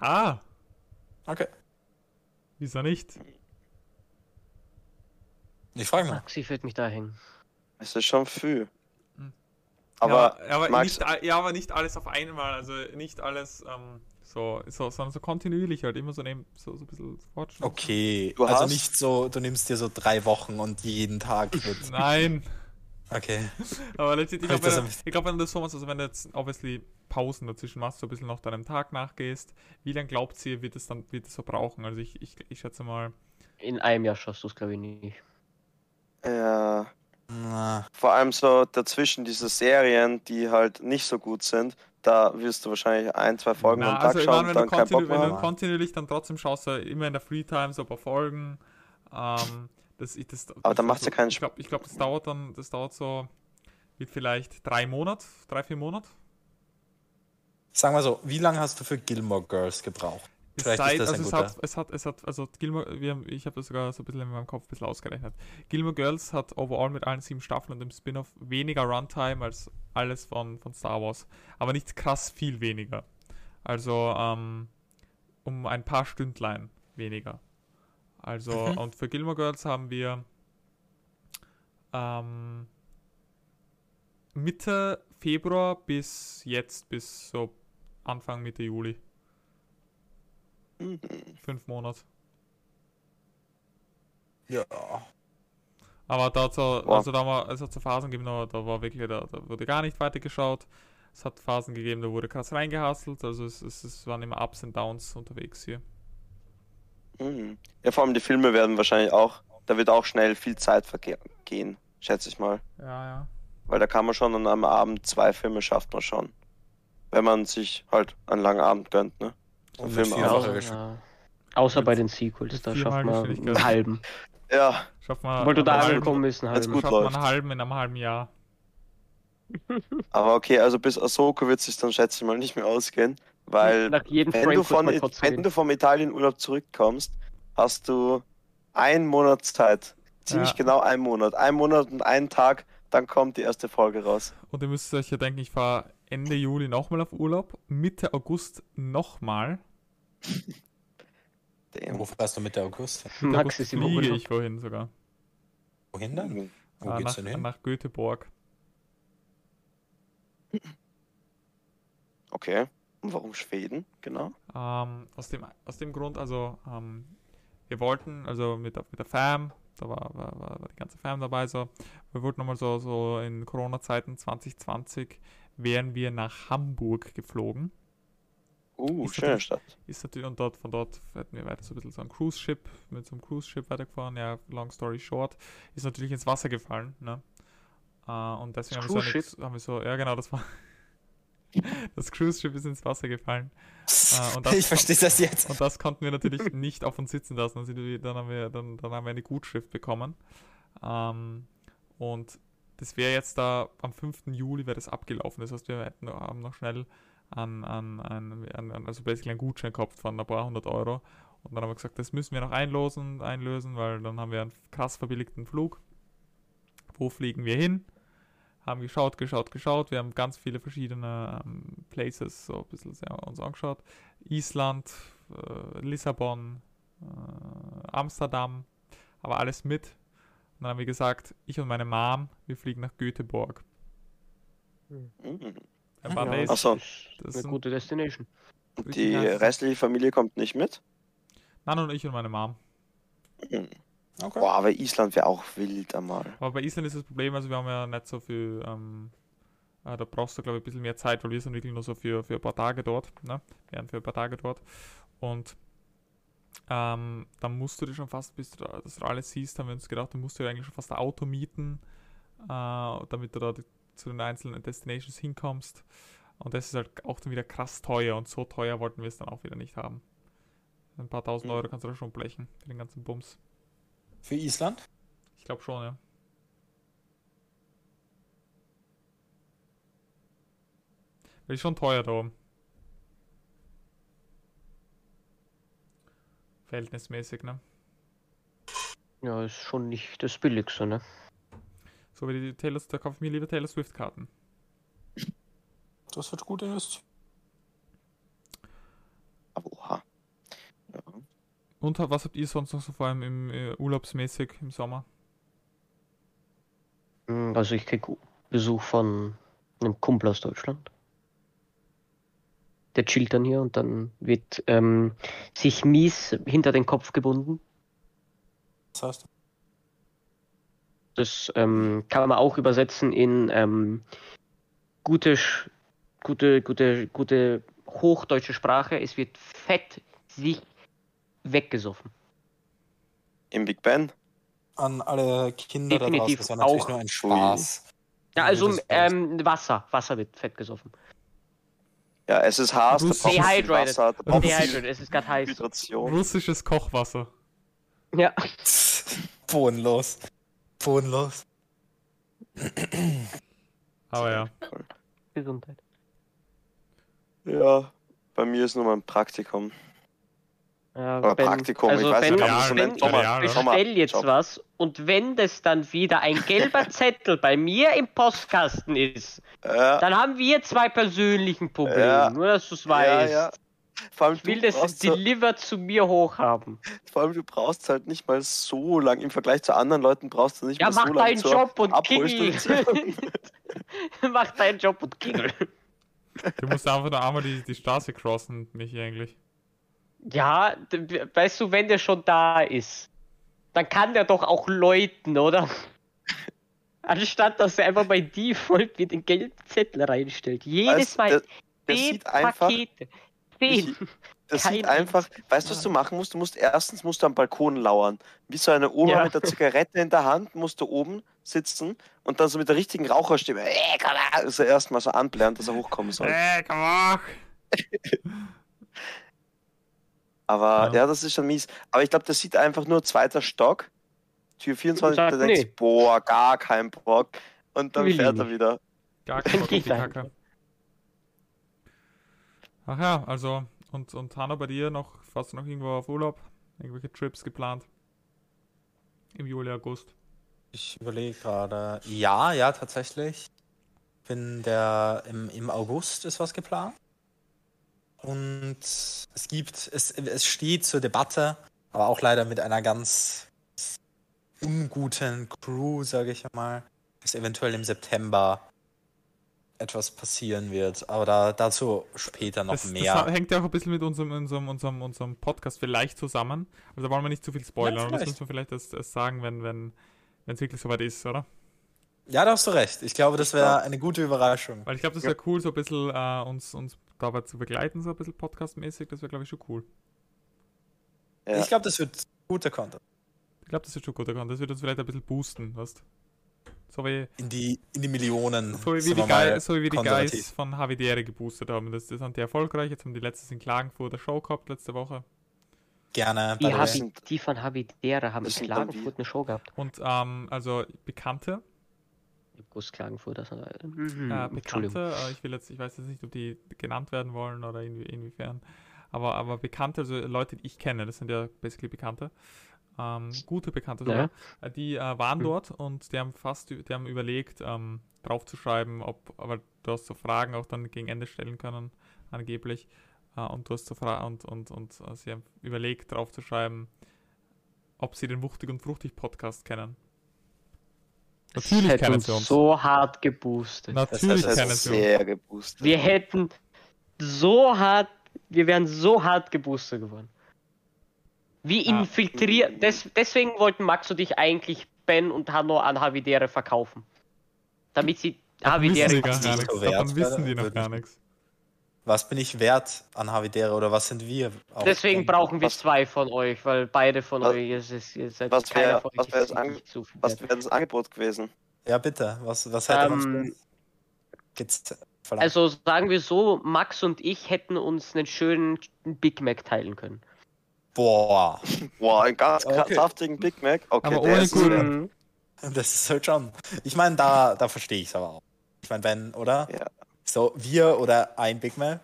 Ja, Okay. Wieso nicht? Ich frage mal. Maxi führt mich da hängen. Es ist schon viel. Aber, ja, aber nicht, ja, aber nicht alles auf einmal, also nicht alles ähm, so, so, sondern so kontinuierlich halt, immer so, nehmen, so, so ein bisschen Fortschritt. Okay, Du also hast- nicht so, du nimmst dir so drei Wochen und jeden Tag <laughs> wird. Nein, Okay. <laughs> aber letztendlich, ich glaube, glaub, wenn du das so machst, also wenn du jetzt obviously Pausen dazwischen machst, so ein bisschen noch deinem Tag nachgehst, wie lange glaubt ihr, wird es dann wird es so brauchen? Also ich, ich, ich schätze mal, In einem Jahr schaffst du es, glaube ich, nicht. Ja, Na, vor allem so dazwischen diese Serien, die halt nicht so gut sind, da wirst du wahrscheinlich ein, zwei Folgen Na, am Tag also ich schauen meine, und wenn, dann du keinen Bock mehr wenn du kontinuierlich dann trotzdem schaust, du immer in der Freetime so ein paar Folgen. Ähm, das, ich, das, Aber dann ich- macht's ja also, keinen Ich glaube, glaub, das dauert dann, das dauert so, wird vielleicht drei Monate, drei, vier Monate. Sag mal so, wie lange hast du für Gilmore Girls gebraucht? Vielleicht sei- ist das ein also es hat, es hat, es hat, also Gilmore, wir haben, ich habe das sogar so ein bisschen in meinem Kopf ein bisschen ausgerechnet. Gilmore Girls hat overall mit allen sieben Staffeln und dem Spin-off weniger Runtime als alles von, von Star Wars. Aber nicht krass viel weniger. Also ähm, um ein paar Stündlein weniger. Also, Mhm. und für Gilmore Girls haben wir ähm, Mitte Februar bis jetzt, bis so Anfang Mitte Juli. Mhm. Fünf Monate. Ja. Aber da hat so, Boah. also da war, es hat so Phasen gegeben, da, da war wirklich, da, da wurde gar nicht weitergeschaut. Es hat Phasen gegeben, da wurde krass reingehustelt. Also es, es, es waren immer Ups und Downs unterwegs hier. Mhm. Ja, vor allem die Filme werden wahrscheinlich auch, da wird auch schnell viel Zeit vergehen, schätze ich mal. Ja, ja. Weil da kann man schon an einem Abend zwei Filme schafft man schon. Wenn man sich halt einen langen Abend gönnt, ne? Und Film Ja. Außer bei den Sequels, da schafft man einen halben. Ja, Schafft man, Weil du da einen halben- angekommen bist, einen halben. gut schafft man läuft. einen halben in einem halben Jahr. <laughs> aber okay, also bis Ahsoka wird sich dann schätze ich mal nicht mehr ausgehen, weil Nach jedem wenn du, von, wenn du vom Italienurlaub zurückkommst, hast du einen Monat Zeit. Ziemlich Ja. genau einen Monat. Ein Monat und einen Tag, dann kommt die erste Folge raus. Und ihr müsst euch ja denken, ich fahre Ende Juli nochmal auf Urlaub, Mitte August nochmal. Damn. Wo fährst du Mitte August? Mitte Max August ist im fliege Urlaub. ich wohin sogar. Wohin dann? Mhm. Wo Äh, geht's nach, denn hin? nach Göteborg. <clears throat> Okay. Und warum Schweden? Genau. Ähm, aus, dem, aus dem Grund, also ähm, wir wollten, also mit, der- mit der Fam, da war, war, war, war die ganze Fam dabei, so, wir wollten nochmal so, so in Corona-Zeiten 2020 wären wir nach Hamburg geflogen. Uh, Ist schöne Stadt. Ist natürlich, und dort, von dort hätten wir weiter so ein bisschen so ein Cruise-Ship, mit so einem Cruise-Ship weitergefahren, ja, long story short, ist natürlich ins Wasser gefallen, ne? Äh, und deswegen haben wir, so eine, haben wir so, ja genau, das war, <laughs> das Cruise-Ship ist ins Wasser gefallen. Und <laughs> das- ich verstehe das jetzt. Und das konnten wir natürlich nicht auf uns sitzen lassen. Dann, haben, wir, dann, dann haben wir eine Gutschrift bekommen. Ähm, und das wäre jetzt da am 5. Juli wäre das abgelaufen. Das heißt, wir hätten haben noch schnell an, an, an, also basically einen Gutschein gehabt von ein paar hundert Euro. Und dann haben wir gesagt, das müssen wir noch einlosen, einlösen, weil dann haben wir einen krass verbilligten Flug. Wo fliegen wir hin? Haben geschaut, geschaut, geschaut. Wir haben ganz viele verschiedene ähm, Places so ein bisschen sehr uns angeschaut. Island, äh, Lissabon, äh, Amsterdam, aber alles mit. Und dann haben wir gesagt, ich und meine Mom, wir fliegen nach Göteborg. Mhm. Ein paar Ja. Days. Ach so. Das ist eine gute Destination. Und die restliche Familie kommt nicht mit? Nein, und ich und meine Mom. Mhm. Okay. Boah, aber Island wäre auch wild einmal. Aber bei Island ist das Problem, also wir haben ja nicht so viel, ähm, äh, da brauchst du glaube ich ein bisschen mehr Zeit, weil wir sind wirklich nur so für, für ein paar Tage dort, ne? Wir wären für ein paar Tage dort. Und ähm, dann musst du dir schon fast, bis du da, das alles siehst, haben wir uns gedacht, dann musst du dir eigentlich schon fast ein Auto mieten, äh, damit du da die, zu den einzelnen Destinations hinkommst. Und das ist halt auch dann wieder krass teuer und so teuer wollten wir es dann auch wieder nicht haben. Ein paar tausend Mhm. Euro kannst du da schon blechen für den ganzen Bums. Für Island? Ich glaube schon, ja. Weil ist schon teuer da oben. Verhältnismäßig, ne? Ja, ist schon nicht das Billigste, ne? So wie die Taylor, da kaufe ich mir lieber Taylor Swift Karten. Das wird gut investiert. Aber oha. Ja. Und was habt ihr sonst noch so vor allem im äh, urlaubsmäßig im Sommer? Mm, Also ich krieg Besuch von einem Kumpel aus Deutschland. Der chillt dann hier und dann wird ähm, sich mies hinter den Kopf gebunden. Was heißt das? Das ähm, kann man auch übersetzen in ähm, gute, gute, gute, gute hochdeutsche Sprache. Es wird fett sich weggesoffen. Im Big Ben. An alle Kinder da draußen, Definitiv das war natürlich auch nur ein Spaß. Ja, also ähm, Wasser. Wasser wird fett gesoffen. Ja, es ist da Russisch. viel Dehydrated. Wasser, da Dehydrated, es ist gerade heiß. Hydration. Russisches Kochwasser. Ja. <laughs> Bodenlos. Bodenlos. <clears throat> Aber ja. Gesundheit. Ja, bei mir ist nur mein Praktikum. Ja, Oder Ben, Praktikum, also ich weiß Ben, nicht, ob man Ja, so ja, Sommer, ja, ja. Sommer, bestell jetzt Job. was und wenn das dann wieder ein gelber <laughs> Zettel bei mir im Postkasten ist, Ja, dann haben wir zwei persönlichen Probleme. Ja. Nur, dass du es ja, weißt. ja. Vor allem, Ich will das delivered zu mir hoch haben. vor allem, du brauchst halt nicht mal so lang. Im Vergleich zu anderen Leuten brauchst du nicht Ja, mal mach so lange deinen zur Job und kingel. <laughs> Mach deinen Job und kingel. Du musst einfach nur einmal die, die Straße crossen, Michi, eigentlich. Ja, weißt du, wenn der schon da ist, dann kann der doch auch läuten, oder? <laughs> Anstatt dass er einfach bei Default mir den gelben Zettel reinstellt. Jedes Weißt, Mal der zehn sieht einfach, Pakete. Zehn. <laughs> das sieht einfach, weißt du, was du machen musst? Du musst erstens musst du am Balkon lauern. Wie so eine Oma Ja. mit der Zigarette in der Hand musst du oben sitzen und dann so mit der richtigen Raucherstimme, äh, komm also erstmal so anblären, dass er hochkommen soll. Ey, komm auf! <laughs> Aber Ja. ja, das ist schon mies. Aber ich glaube, das sieht einfach nur zweiter Stock, Tür 24, Sagt, da denkst nee. boah, gar kein Bock. Und dann Will fährt er wieder. Gar kein Bock auf die. Kacke. Ach ja, also, und, und Hanna, bei dir noch, fährst du noch irgendwo auf Urlaub? Irgendwelche Trips geplant? Im Juli, August? Ich überlege gerade. Ja, ja, tatsächlich. Bin der im, im August ist was geplant. Und es gibt, es, es steht zur Debatte, aber auch leider mit einer ganz unguten Crew, sage ich mal, dass eventuell im September etwas passieren wird. Aber da, dazu später noch Das, das mehr. hängt ja auch ein bisschen mit unserem, unserem, unserem, unserem Podcast vielleicht zusammen. Also da wollen wir nicht zu viel spoilern. Ja, aber das müssen wir vielleicht erst, erst sagen, wenn wenn wenn, es wirklich soweit ist, oder? Ja, da hast du recht. Ich glaube, das wäre eine gute Überraschung. Weil ich glaube, das wäre cool, so ein bisschen äh, uns, uns dabei zu begleiten, so ein bisschen podcastmäßig. Das wäre, glaube ich, schon cool. Ja. Ich glaube, das wird guter Content. Ich glaube, das wird schon gut. Das wird uns vielleicht ein bisschen boosten, weißt So wie, In die, in die Millionen. so wie, die, Guy, so wie die. Guys von Havidere geboostet haben. Das, das sind die erfolgreich. Jetzt haben die letztes in Klagenfurt eine Show gehabt, letzte Woche. Gerne. Die, Habi, die von Havidere haben in Klagenfurt eine Show gehabt. Und ähm, also Bekannte, Groß Klagenfurt, also, äh, mhm, Entschuldigung. Bekannte, äh, ich will jetzt, ich weiß jetzt nicht, ob die genannt werden wollen oder inwie, inwiefern, aber, aber Bekannte, also Leute, die ich kenne, das sind ja basically Bekannte, ähm, gute Bekannte sogar, Ja. äh, die äh, waren Hm. dort und die haben fast, die haben überlegt, ähm, draufzuschreiben, ob, aber du hast so Fragen auch dann gegen Ende stellen können, angeblich, äh, und du hast so Fragen und, und, und äh, sie haben überlegt, draufzuschreiben, ob sie den Wuchtig und Fruchtig Podcast kennen. Natürlich das hätte uns so hart geboostet. Natürlich das uns. sehr geboostet. Wir hätten so hart, wir wären so hart geboostet geworden. Wie infiltriert, des, deswegen wollten Max und ich eigentlich Ben und Hanno an Havidere verkaufen. Damit sie Havidere sie gar nicht gar so nichts. wert, Davon wissen oder? die noch gar ich- nichts. Was bin ich wert an Havidere oder was sind wir? auch Deswegen brauchen wir Was- zwei von euch, weil beide von Was- euch, es ist, ihr seid was keiner wär- von euch was wär ist das Ange- wirklich so viel Was wert. wäre das Angebot gewesen? Ja, bitte. Was, was hätte man Ähm, verlangt? Also sagen wir so, Max und ich hätten uns einen schönen Big Mac teilen können. Boah, <laughs> Boah, einen ganz Okay. saftigen Big Mac. Okay, Aber der ohne ist. Mhm. das ist halt schon. Ich meine, da, da verstehe ich es aber auch. Ich meine, wenn, oder? Ja. So, wir oder ein Big Mac?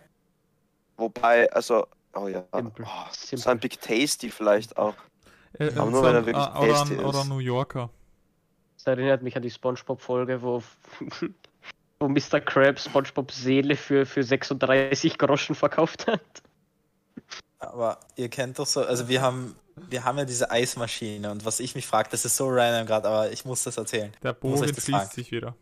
Wobei, also, oh ja, oh, so ein Big Tasty vielleicht auch. Äh, Aber äh, nur, so wenn er wirklich äh, oder, tasty ein, oder ist. New Yorker. Das erinnert mich an die Spongebob-Folge, wo, <laughs> wo Mr. Krabs Spongebob Seele für, für 36 Groschen verkauft hat. Aber ihr kennt doch so, also wir haben, wir haben ja diese Eismaschine und was ich mich frage, das ist so random gerade, aber ich muss das erzählen. Der Bogen schließt sich wieder.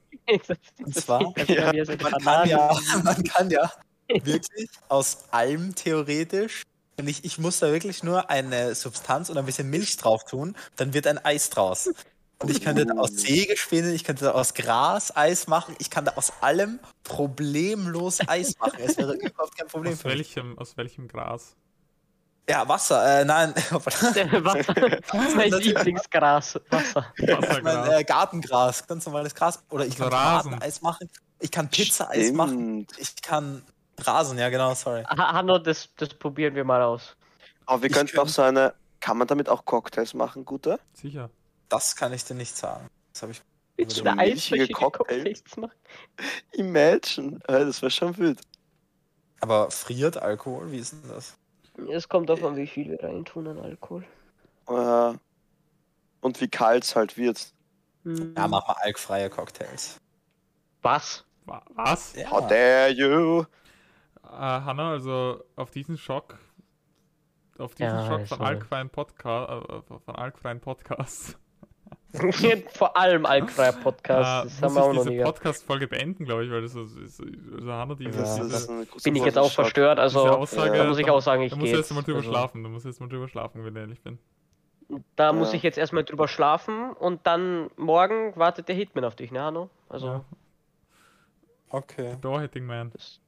Und zwar- Ja, <laughs> Man kann ja, man kann ja wirklich aus allem theoretisch, und ich, ich muss da wirklich nur eine Substanz und ein bisschen Milch drauf tun, dann wird ein Eis draus. Und ich könnte da aus Sägespänen, ich könnte da aus Gras Eis machen, ich kann da aus allem problemlos Eis machen. Es wäre <laughs> überhaupt kein Problem Aus für mich. welchem, aus welchem Gras? Ja, Wasser, äh, nein, <laughs> <laughs> Wasser. mein <laughs> Lieblingsgras. Wasser. mein Wassergras. äh, Gartengras, ganz normales Gras. Oder ich kann Rasen. Tomateneis machen, ich kann Pizza-Eis machen, ich kann Rasen, ja genau, sorry. Ha- Hanno, das, das probieren wir mal aus. Aber wir Ich könnten auch könnte- so eine. Kann man damit auch Cocktails machen, gute? Sicher. Das kann ich dir nicht sagen. Das habe ich Willst So du eine milchige Cocktails? Cocktails machen? Imagine. Äh, Das wäre schon wild. Aber friert Alkohol? Wie ist denn das? Es kommt davon an, wie viel wir reintun an Alkohol. Äh, Und wie kalt es halt wird. Hm. Ja, mach mal alkfreie Cocktails. Was? Wa- Was? Ja. How dare you? Äh, Hanna, also auf diesen Schock, auf diesen Ja, Schock von alkfreien Podcast, äh, von alkfreien Podcast, Vor allem alkfreier Podcast. äh, das haben muss wir auch noch diese nie. Podcast-Folge beenden, glaube ich, weil das ist, ist also Hanna, Das Ja, ist diese, ein großer Bin ich jetzt auch Schock. verstört, also Aussage, da muss ich auch sagen, ich da gehe musst du jetzt. jetzt mal drüber also, schlafen, da musst du jetzt mal drüber schlafen, wenn ich ehrlich bin. Da muss Ja. ich jetzt erstmal drüber schlafen und dann morgen wartet der Hitman auf dich, ne Hanno? Also, Ja. Okay. Door-Hitting Man. das,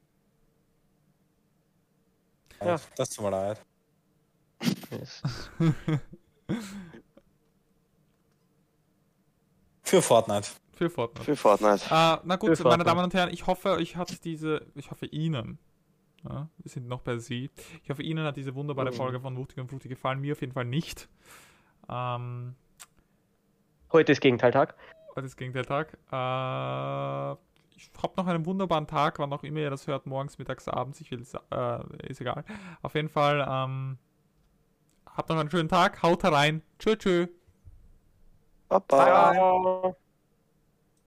Ja. Das tut mir leid. <laughs> Für Fortnite. Für Fortnite. Für Fortnite. Äh, na gut, Für meine Fortnite. Damen und Herren, ich hoffe, euch hat diese, ich hoffe Ihnen, ja, wir sind noch bei Sie, ich hoffe Ihnen hat diese wunderbare Mhm. Folge von Mutig und Frutig gefallen, mir auf jeden Fall nicht. Ähm, heute ist Gegenteiltag. heute ist Gegenteiltag. Äh, ich habe noch einen wunderbaren Tag, wann auch immer ihr das hört, morgens, mittags, abends, ich will, äh, ist egal. Auf jeden Fall, ähm, habt noch einen schönen Tag, haut rein, tschö tschö. Bye-bye. Bye.